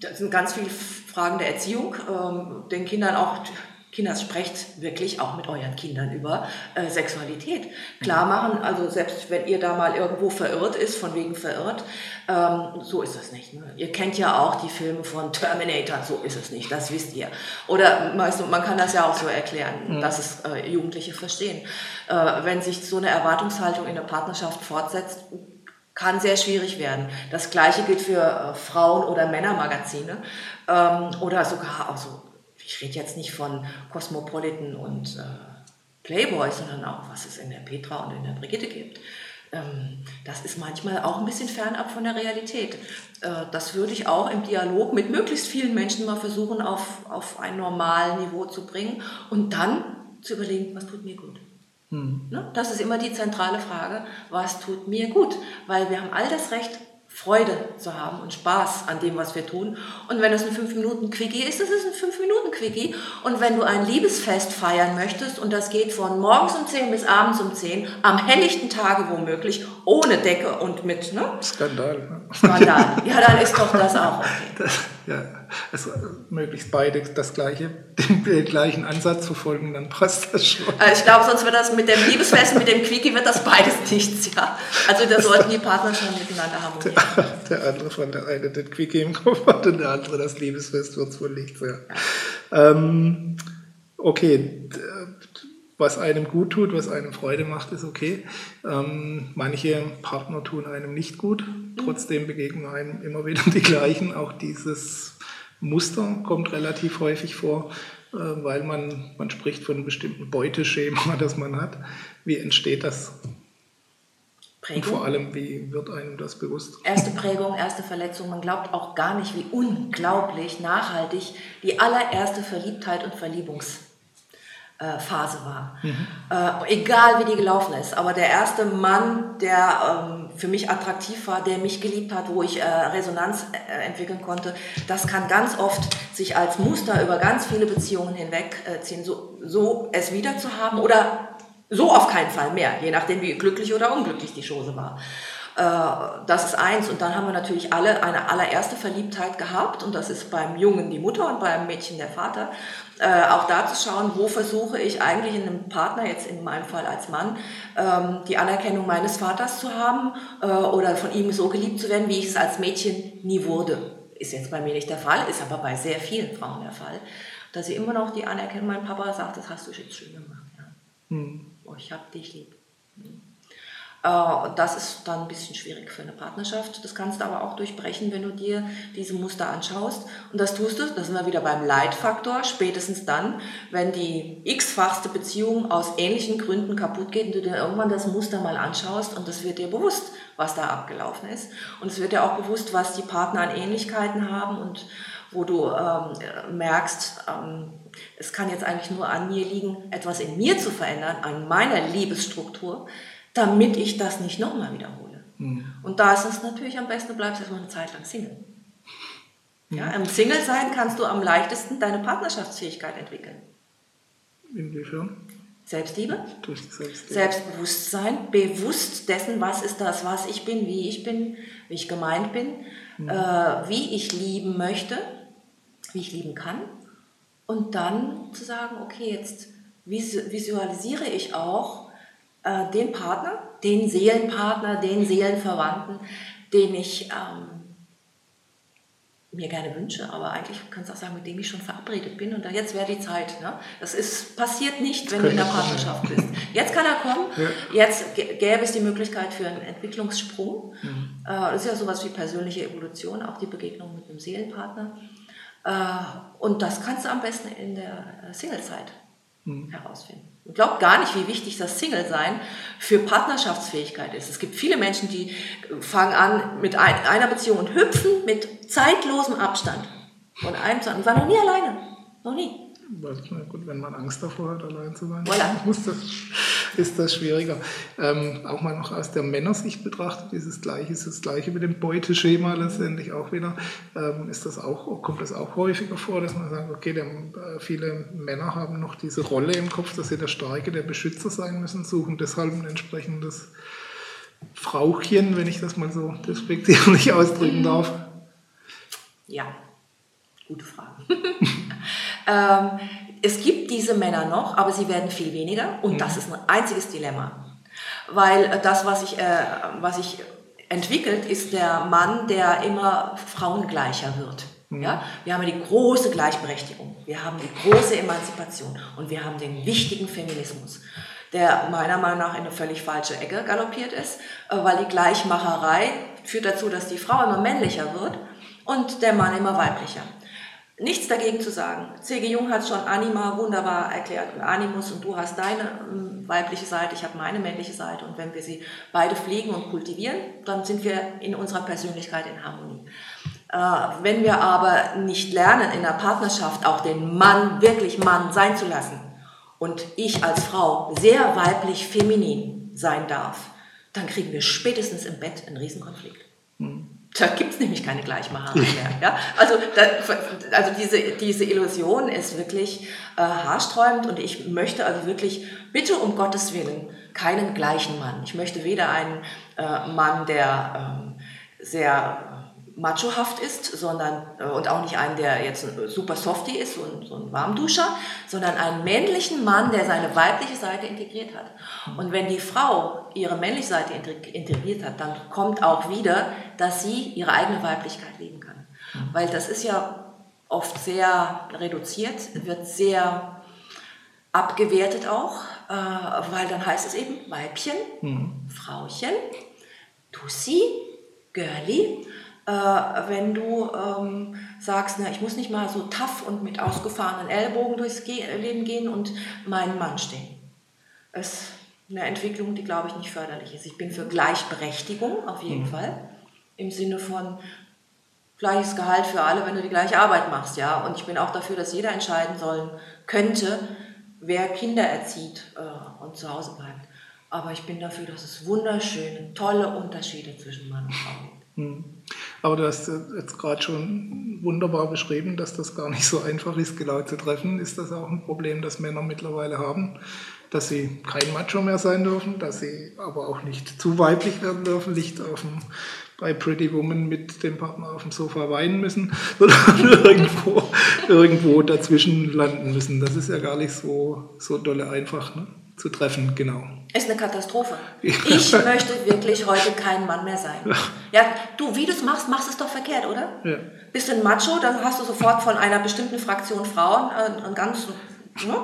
Das sind ganz viele Fragen der Erziehung, ähm, den Kindern auch Kinder, sprecht wirklich auch mit euren Kindern über äh, Sexualität. Klar machen, also selbst wenn ihr da mal irgendwo verirrt ist, von wegen verirrt, ähm, so ist es nicht. Ne? Ihr kennt ja auch die Filme von Terminator, so ist es nicht, das wisst ihr. Oder weißt du, man kann das ja auch so erklären, mhm. dass es äh, Jugendliche verstehen. Äh, wenn sich so eine Erwartungshaltung in der Partnerschaft fortsetzt, kann sehr schwierig werden. Das gleiche gilt für äh, Frauen- oder Männermagazine ähm, oder sogar auch so ich rede jetzt nicht von Cosmopolitan und äh, Playboy, sondern auch, was es in der Petra und in der Brigitte gibt. Ähm, das ist manchmal auch ein bisschen fernab von der Realität. Äh, das würde ich auch im Dialog mit möglichst vielen Menschen mal versuchen, auf, auf ein normales Niveau zu bringen und dann zu überlegen, was tut mir gut. Hm. Ne? Das ist immer die zentrale Frage, was tut mir gut? Weil wir haben all das Recht, Freude zu haben und Spaß an dem, was wir tun. Und wenn das ein 5-Minuten-Quickie ist, das ist ein 5-Minuten-Quickie. Und wenn du ein Liebesfest feiern möchtest und das geht von morgens um 10 bis abends um 10, am helllichten Tage womöglich, ohne Decke und mit, ne? Skandal. Ne? Skandal. Ja, dann ist doch das auch okay. Das, ja, also möglichst beide das gleiche, den gleichen Ansatz verfolgen, dann passt das schon. Also ich glaube, sonst wird das mit dem Liebesfest, mit dem Quickie wird das beides nichts, ja. Also da sollten die Partner schon miteinander harmonieren. Der, der andere von der eine den Quickie im Kopf hat und der andere das Liebesfest wird es wohl nichts, ja. Ähm, okay, was einem gut tut, was einem Freude macht, ist okay. Ähm, manche Partner tun einem nicht gut, trotzdem begegnen einem immer wieder die gleichen. Auch dieses Muster kommt relativ häufig vor, äh, weil man, man spricht von einem bestimmten Beuteschema, das man hat. Wie entsteht das? Prägung. Und vor allem, wie wird einem das bewusst? Erste Prägung, erste Verletzung. Man glaubt auch gar nicht, wie unglaublich nachhaltig die allererste Verliebtheit und Verliebungs Phase war. Mhm. Äh, egal wie die gelaufen ist. Aber der erste Mann, der ähm, für mich attraktiv war, der mich geliebt hat, wo ich äh, Resonanz äh, entwickeln konnte, das kann ganz oft sich als Muster über ganz viele Beziehungen hinwegziehen, so, so es wieder zu haben oder so auf keinen Fall mehr, je nachdem wie glücklich oder unglücklich die Chose war. Äh, das ist eins. Und dann haben wir natürlich alle eine allererste Verliebtheit gehabt. Und das ist beim Jungen die Mutter und beim Mädchen der Vater. Äh, auch da zu schauen, wo versuche ich eigentlich in einem Partner, jetzt in meinem Fall als Mann, ähm, die Anerkennung meines Vaters zu haben äh, oder von ihm so geliebt zu werden, wie ich es als Mädchen nie wurde. Ist jetzt bei mir nicht der Fall, ist aber bei sehr vielen Frauen der Fall. Dass sie immer noch die Anerkennung, mein Papa sagt, das hast du jetzt schön gemacht. Ja. Hm. Oh, ich hab dich lieb. Hm. Äh, das ist dann ein bisschen schwierig für eine Partnerschaft. Das kannst du aber auch durchbrechen, wenn du dir diese Muster anschaust. Und das tust du, da sind wir wieder beim Leitfaktor, spätestens dann, wenn die x-fachste Beziehung aus ähnlichen Gründen kaputt geht und du dir irgendwann das Muster mal anschaust und das wird dir bewusst, was da abgelaufen ist. Und es wird dir auch bewusst, was die Partner an Ähnlichkeiten haben und wo du ähm, merkst, ähm, es kann jetzt eigentlich nur an mir liegen, etwas in mir zu verändern, an meiner Liebesstruktur damit ich das nicht nochmal wiederhole. Mhm. Und da ist es natürlich am besten, du bleibst erstmal eine Zeit lang Single. Ja, Im Single sein kannst du am leichtesten deine Partnerschaftsfähigkeit entwickeln. Inwiefern? Selbstliebe, Selbstliebe. Selbstbewusstsein, bewusst dessen, was ist das, was ich bin, wie ich bin, wie ich gemeint bin, mhm. äh, wie ich lieben möchte, wie ich lieben kann. Und dann zu sagen, okay, jetzt visualisiere ich auch äh, den Partner, den Seelenpartner, den Seelenverwandten, den ich ähm, mir gerne wünsche, aber eigentlich kannst du auch sagen, mit dem ich schon verabredet bin und da jetzt wäre die Zeit. Ne? Das ist, passiert nicht, wenn du in der Partnerschaft bist. Jetzt kann er kommen, ja. jetzt gäbe es die Möglichkeit für einen Entwicklungssprung. Mhm. Äh, das ist ja sowas wie persönliche Evolution, auch die Begegnung mit einem Seelenpartner. Äh, und das kannst du am besten in der äh, Singlezeit mhm. herausfinden. Ich glaube gar nicht, wie wichtig das Single-Sein für Partnerschaftsfähigkeit ist. Es gibt viele Menschen, die fangen an mit einer Beziehung und hüpfen mit zeitlosem Abstand von einem zu anderen. War noch nie alleine. Noch nie. Gut, wenn man Angst davor hat, allein zu sein, voilà. muss das, ist das schwieriger. Ähm, auch mal noch aus der Männersicht betrachtet, dieses Gleiche ist das Gleiche mit dem Beuteschema letztendlich auch wieder. Ähm, ist das auch, kommt das auch häufiger vor, dass man sagt, okay, der, äh, viele Männer haben noch diese Rolle im Kopf, dass sie der Starke, der Beschützer sein müssen, suchen deshalb ein entsprechendes Frauchen, wenn ich das mal so despektierlich ausdrücken darf. Ja, gute Frage. Ähm, es gibt diese Männer noch, aber sie werden viel weniger und mhm. das ist ein einziges Dilemma. Weil das, was sich äh, was ich entwickelt, ist der Mann, der immer frauengleicher wird. Mhm. Ja? Wir haben die große Gleichberechtigung, wir haben die große Emanzipation und wir haben den wichtigen Feminismus, der meiner Meinung nach in eine völlig falsche Ecke galoppiert ist, äh, weil die Gleichmacherei führt dazu, dass die Frau immer männlicher wird und der Mann immer weiblicher nichts dagegen zu sagen. C.G. Jung hat schon Anima wunderbar erklärt Animus und du hast deine ähm, weibliche Seite, ich habe meine männliche Seite und wenn wir sie beide pflegen und kultivieren, dann sind wir in unserer Persönlichkeit in Harmonie. Äh, wenn wir aber nicht lernen, in der Partnerschaft auch den Mann wirklich Mann sein zu lassen und ich als Frau sehr weiblich feminin sein darf, dann kriegen wir spätestens im Bett einen Riesenkonflikt. Hm. Da gibt es nämlich keine Gleichmacherei mehr. Ja? Also, da, also diese, diese Illusion ist wirklich äh, haarsträubend und ich möchte also wirklich, bitte um Gottes Willen, keinen gleichen Mann. Ich möchte weder einen äh, Mann, der ähm, sehr machohaft ist, sondern äh, und auch nicht einen, der jetzt ein super Softie ist, so ein, so ein Warmduscher, sondern einen männlichen Mann, der seine weibliche Seite integriert hat. Und wenn die Frau ihre männliche Seite integriert hat, dann kommt auch wieder, dass sie ihre eigene Weiblichkeit leben kann. Weil das ist ja oft sehr reduziert, wird sehr abgewertet auch, äh, weil dann heißt es eben Weibchen, mhm. Frauchen, Tussi, Girlie äh, wenn du ähm, sagst, na, ich muss nicht mal so tough und mit ausgefahrenen Ellbogen durchs Ge Leben gehen und meinen Mann stehen. Das ist eine Entwicklung, die, glaube ich, nicht förderlich ist. Ich bin für Gleichberechtigung auf jeden mhm. Fall, im Sinne von gleiches Gehalt für alle, wenn du die gleiche Arbeit machst, ja. Und ich bin auch dafür, dass jeder entscheiden sollen könnte, wer Kinder erzieht äh, und zu Hause bleibt. Aber ich bin dafür, dass es wunderschöne, tolle Unterschiede zwischen Mann und Frau gibt. Mhm. Aber du hast jetzt gerade schon wunderbar beschrieben, dass das gar nicht so einfach ist, genau zu treffen. Ist das auch ein Problem, das Männer mittlerweile haben, dass sie kein Macho mehr sein dürfen, dass sie aber auch nicht zu weiblich werden dürfen, nicht auf dem, bei Pretty Woman mit dem Partner auf dem Sofa weinen müssen, sondern irgendwo, irgendwo dazwischen landen müssen. Das ist ja gar nicht so, so dolle einfach. Ne? Zu treffen, genau. Ist eine Katastrophe. Ich möchte wirklich heute kein Mann mehr sein. Ja, du, wie du es machst, machst es doch verkehrt, oder? Ja. Bist du ein Macho, dann hast du sofort von einer bestimmten Fraktion Frauen äh, ein ganz, ne?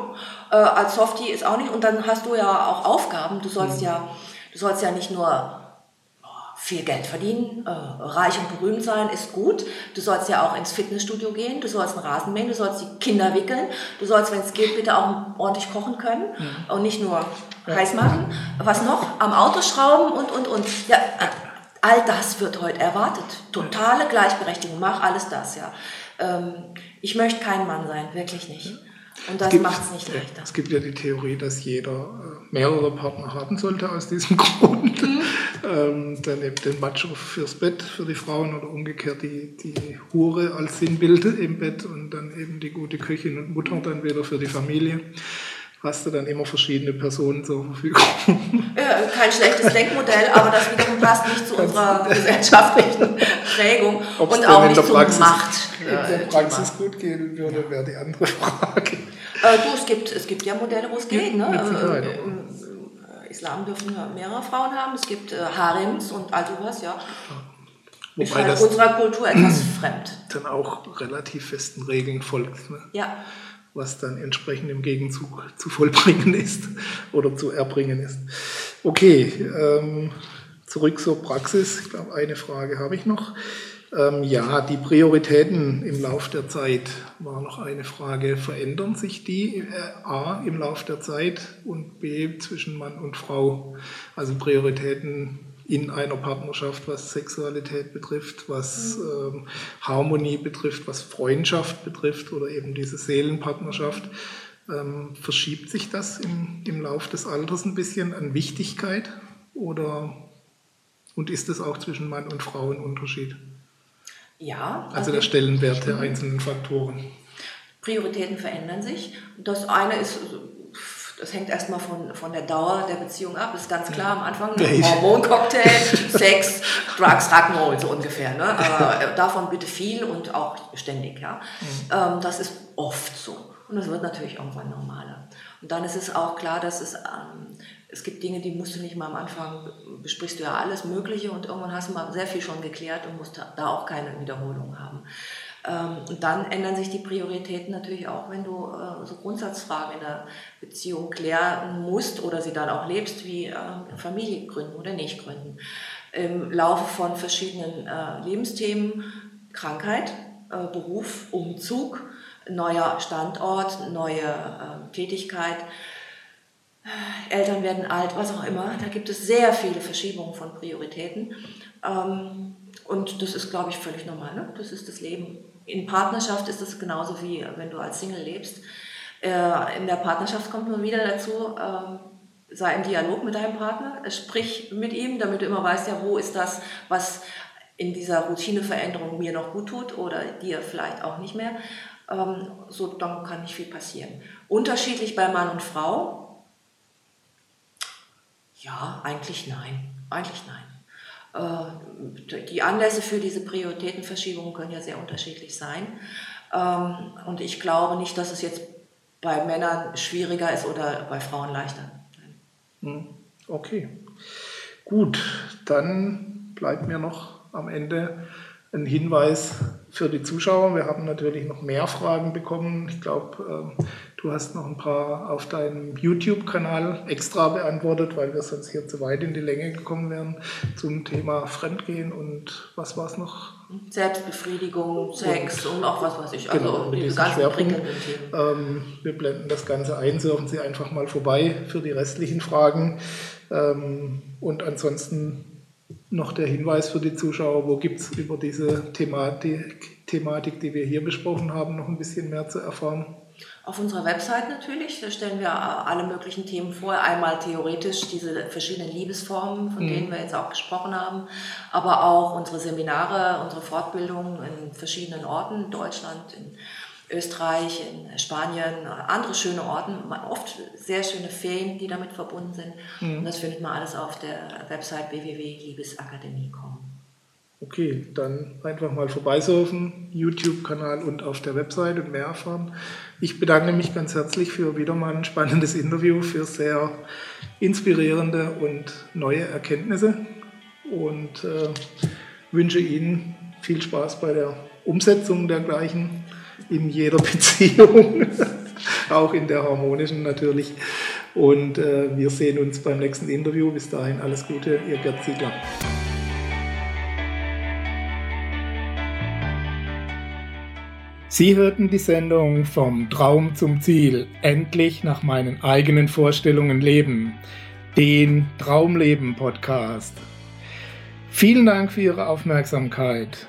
Äh, als Softie ist auch nicht. Und dann hast du ja auch Aufgaben. Du sollst mhm. ja, du sollst ja nicht nur viel Geld verdienen, äh, reich und berühmt sein ist gut. Du sollst ja auch ins Fitnessstudio gehen, du sollst einen Rasen mähen, du sollst die Kinder wickeln, du sollst, wenn es geht, bitte auch ordentlich kochen können mhm. und nicht nur ja. heiß machen. Was noch? Am Auto schrauben und, und, und. Ja, all das wird heute erwartet. Totale Gleichberechtigung, mach alles das, ja. Ähm, ich möchte kein Mann sein, wirklich nicht. Und das macht es nicht leichter. Es gibt ja die Theorie, dass jeder äh, mehrere Partner haben sollte aus diesem Grund. Ähm, dann eben den Macho fürs Bett, für die Frauen oder umgekehrt die, die Hure als Sinnbild im Bett und dann eben die gute Köchin und Mutter dann wieder für die Familie hast du dann immer verschiedene Personen zur Verfügung. Ja, kein schlechtes Denkmodell, aber das wiederum passt nicht zu unserer gesellschaftlichen Prägung Ob's und auch nicht zur Praxis, Macht. In der Praxis gut gehen würde, wäre die andere Frage. Äh, du, es gibt, es gibt ja Modelle, wo es geht. Ne? Islam dürfen mehrere Frauen haben. Es gibt äh, Harems und all sowas, ja. Wobei ist halt das unserer Kultur etwas fremd. Dann auch relativ festen Regeln folgt. Ne? Ja was dann entsprechend im Gegenzug zu vollbringen ist oder zu erbringen ist. Okay, ähm, zurück zur Praxis. Ich glaube, eine Frage habe ich noch. Ähm, ja, die Prioritäten im Lauf der Zeit war noch eine Frage. Verändern sich die äh, A im Lauf der Zeit und B zwischen Mann und Frau? Also Prioritäten in einer Partnerschaft, was Sexualität betrifft, was ähm, Harmonie betrifft, was Freundschaft betrifft oder eben diese Seelenpartnerschaft. Ähm, verschiebt sich das im, im Lauf des Alters ein bisschen an Wichtigkeit oder und ist es auch zwischen Mann und Frau ein Unterschied? Ja. Also, also der Stellenwert der einzelnen Faktoren. Prioritäten verändern sich. Das eine ist das hängt erstmal von, von der Dauer der Beziehung ab. Ist ganz klar am Anfang ne? Hormoncocktail, Sex, Drugs, Rock'n'Roll so ungefähr. Ne? Aber äh, davon bitte viel und auch ständig. Ja? Mhm. Ähm, das ist oft so. Und das wird natürlich irgendwann normaler. Und dann ist es auch klar, dass es, ähm, es gibt Dinge, die musst du nicht mal am Anfang, besprichst du ja alles Mögliche und irgendwann hast du mal sehr viel schon geklärt und musst da auch keine Wiederholung haben. Ähm, und dann ändern sich die Prioritäten natürlich auch, wenn du äh, so Grundsatzfragen in der Beziehung klären musst oder sie dann auch lebst, wie äh, Familie gründen oder nicht gründen. Im Laufe von verschiedenen äh, Lebensthemen, Krankheit, Beruf, Umzug, neuer Standort, neue Tätigkeit, Eltern werden alt, was auch immer. Da gibt es sehr viele Verschiebungen von Prioritäten. Ähm, und das ist, glaube ich, völlig normal. Ne? Das ist das Leben in Partnerschaft ist es genauso wie wenn du als Single lebst. Äh, in der Partnerschaft kommt man wieder dazu, ähm, sei im Dialog mit deinem Partner, sprich mit ihm, damit du immer weißt, ja, wo ist das, was in dieser Routineveränderung mir noch gut tut oder dir vielleicht auch nicht mehr. Ähm, so, dann kann nicht viel passieren. Unterschiedlich bei Mann und Frau? Ja, eigentlich nein. Eigentlich nein. Äh, die Anlässe für diese Prioritätenverschiebungen können ja sehr unterschiedlich sein. Ähm, und ich glaube nicht, dass es jetzt bei Männern schwieriger ist oder bei Frauen leichter. Hm, okay, gut. Dann bleibt mir noch am Ende ein Hinweis für die Zuschauer. Wir haben natürlich noch mehr Fragen bekommen. Ich glaube, ähm, du hast noch ein paar auf deinem YouTube-Kanal extra beantwortet, weil wir sonst hier zu weit in die Länge gekommen wären zum Thema Fremdgehen und was war es noch? Selbstbefriedigung, Sex und, und auch was weiß ich. Also genau, mit diese ganzen Schwerpunkt. Ähm, wir blenden das Ganze ein, surfen Sie einfach mal vorbei für die restlichen Fragen. Ähm, und ansonsten noch der Hinweis für die Zuschauer, wo gibt es über diese Thematik, Thematik, die wir hier besprochen haben, noch ein bisschen mehr zu erfahren? Auf unserer Website natürlich, da stellen wir alle möglichen Themen vor. Einmal theoretisch diese verschiedenen Liebesformen, von mhm. denen wir jetzt auch gesprochen haben, aber auch unsere Seminare, unsere Fortbildungen in verschiedenen Orten in Deutschland, in Österreich, in Spanien, andere schöne Orten, oft sehr schöne Ferien, die damit verbunden sind. Mhm. Und das findet man alles auf der Website www.liebesakademie.com. Okay, dann einfach mal vorbeisurfen, YouTube-Kanal und auf der Website und mehr erfahren. Ich bedanke mich ganz herzlich für wieder mal ein spannendes Interview, für sehr inspirierende und neue Erkenntnisse und äh, wünsche Ihnen viel Spaß bei der Umsetzung dergleichen in jeder Beziehung, auch in der harmonischen natürlich. Und äh, wir sehen uns beim nächsten Interview. Bis dahin alles Gute, Ihr Gerd Ziegler. Sie hörten die Sendung Vom Traum zum Ziel, endlich nach meinen eigenen Vorstellungen leben, den Traumleben Podcast. Vielen Dank für Ihre Aufmerksamkeit.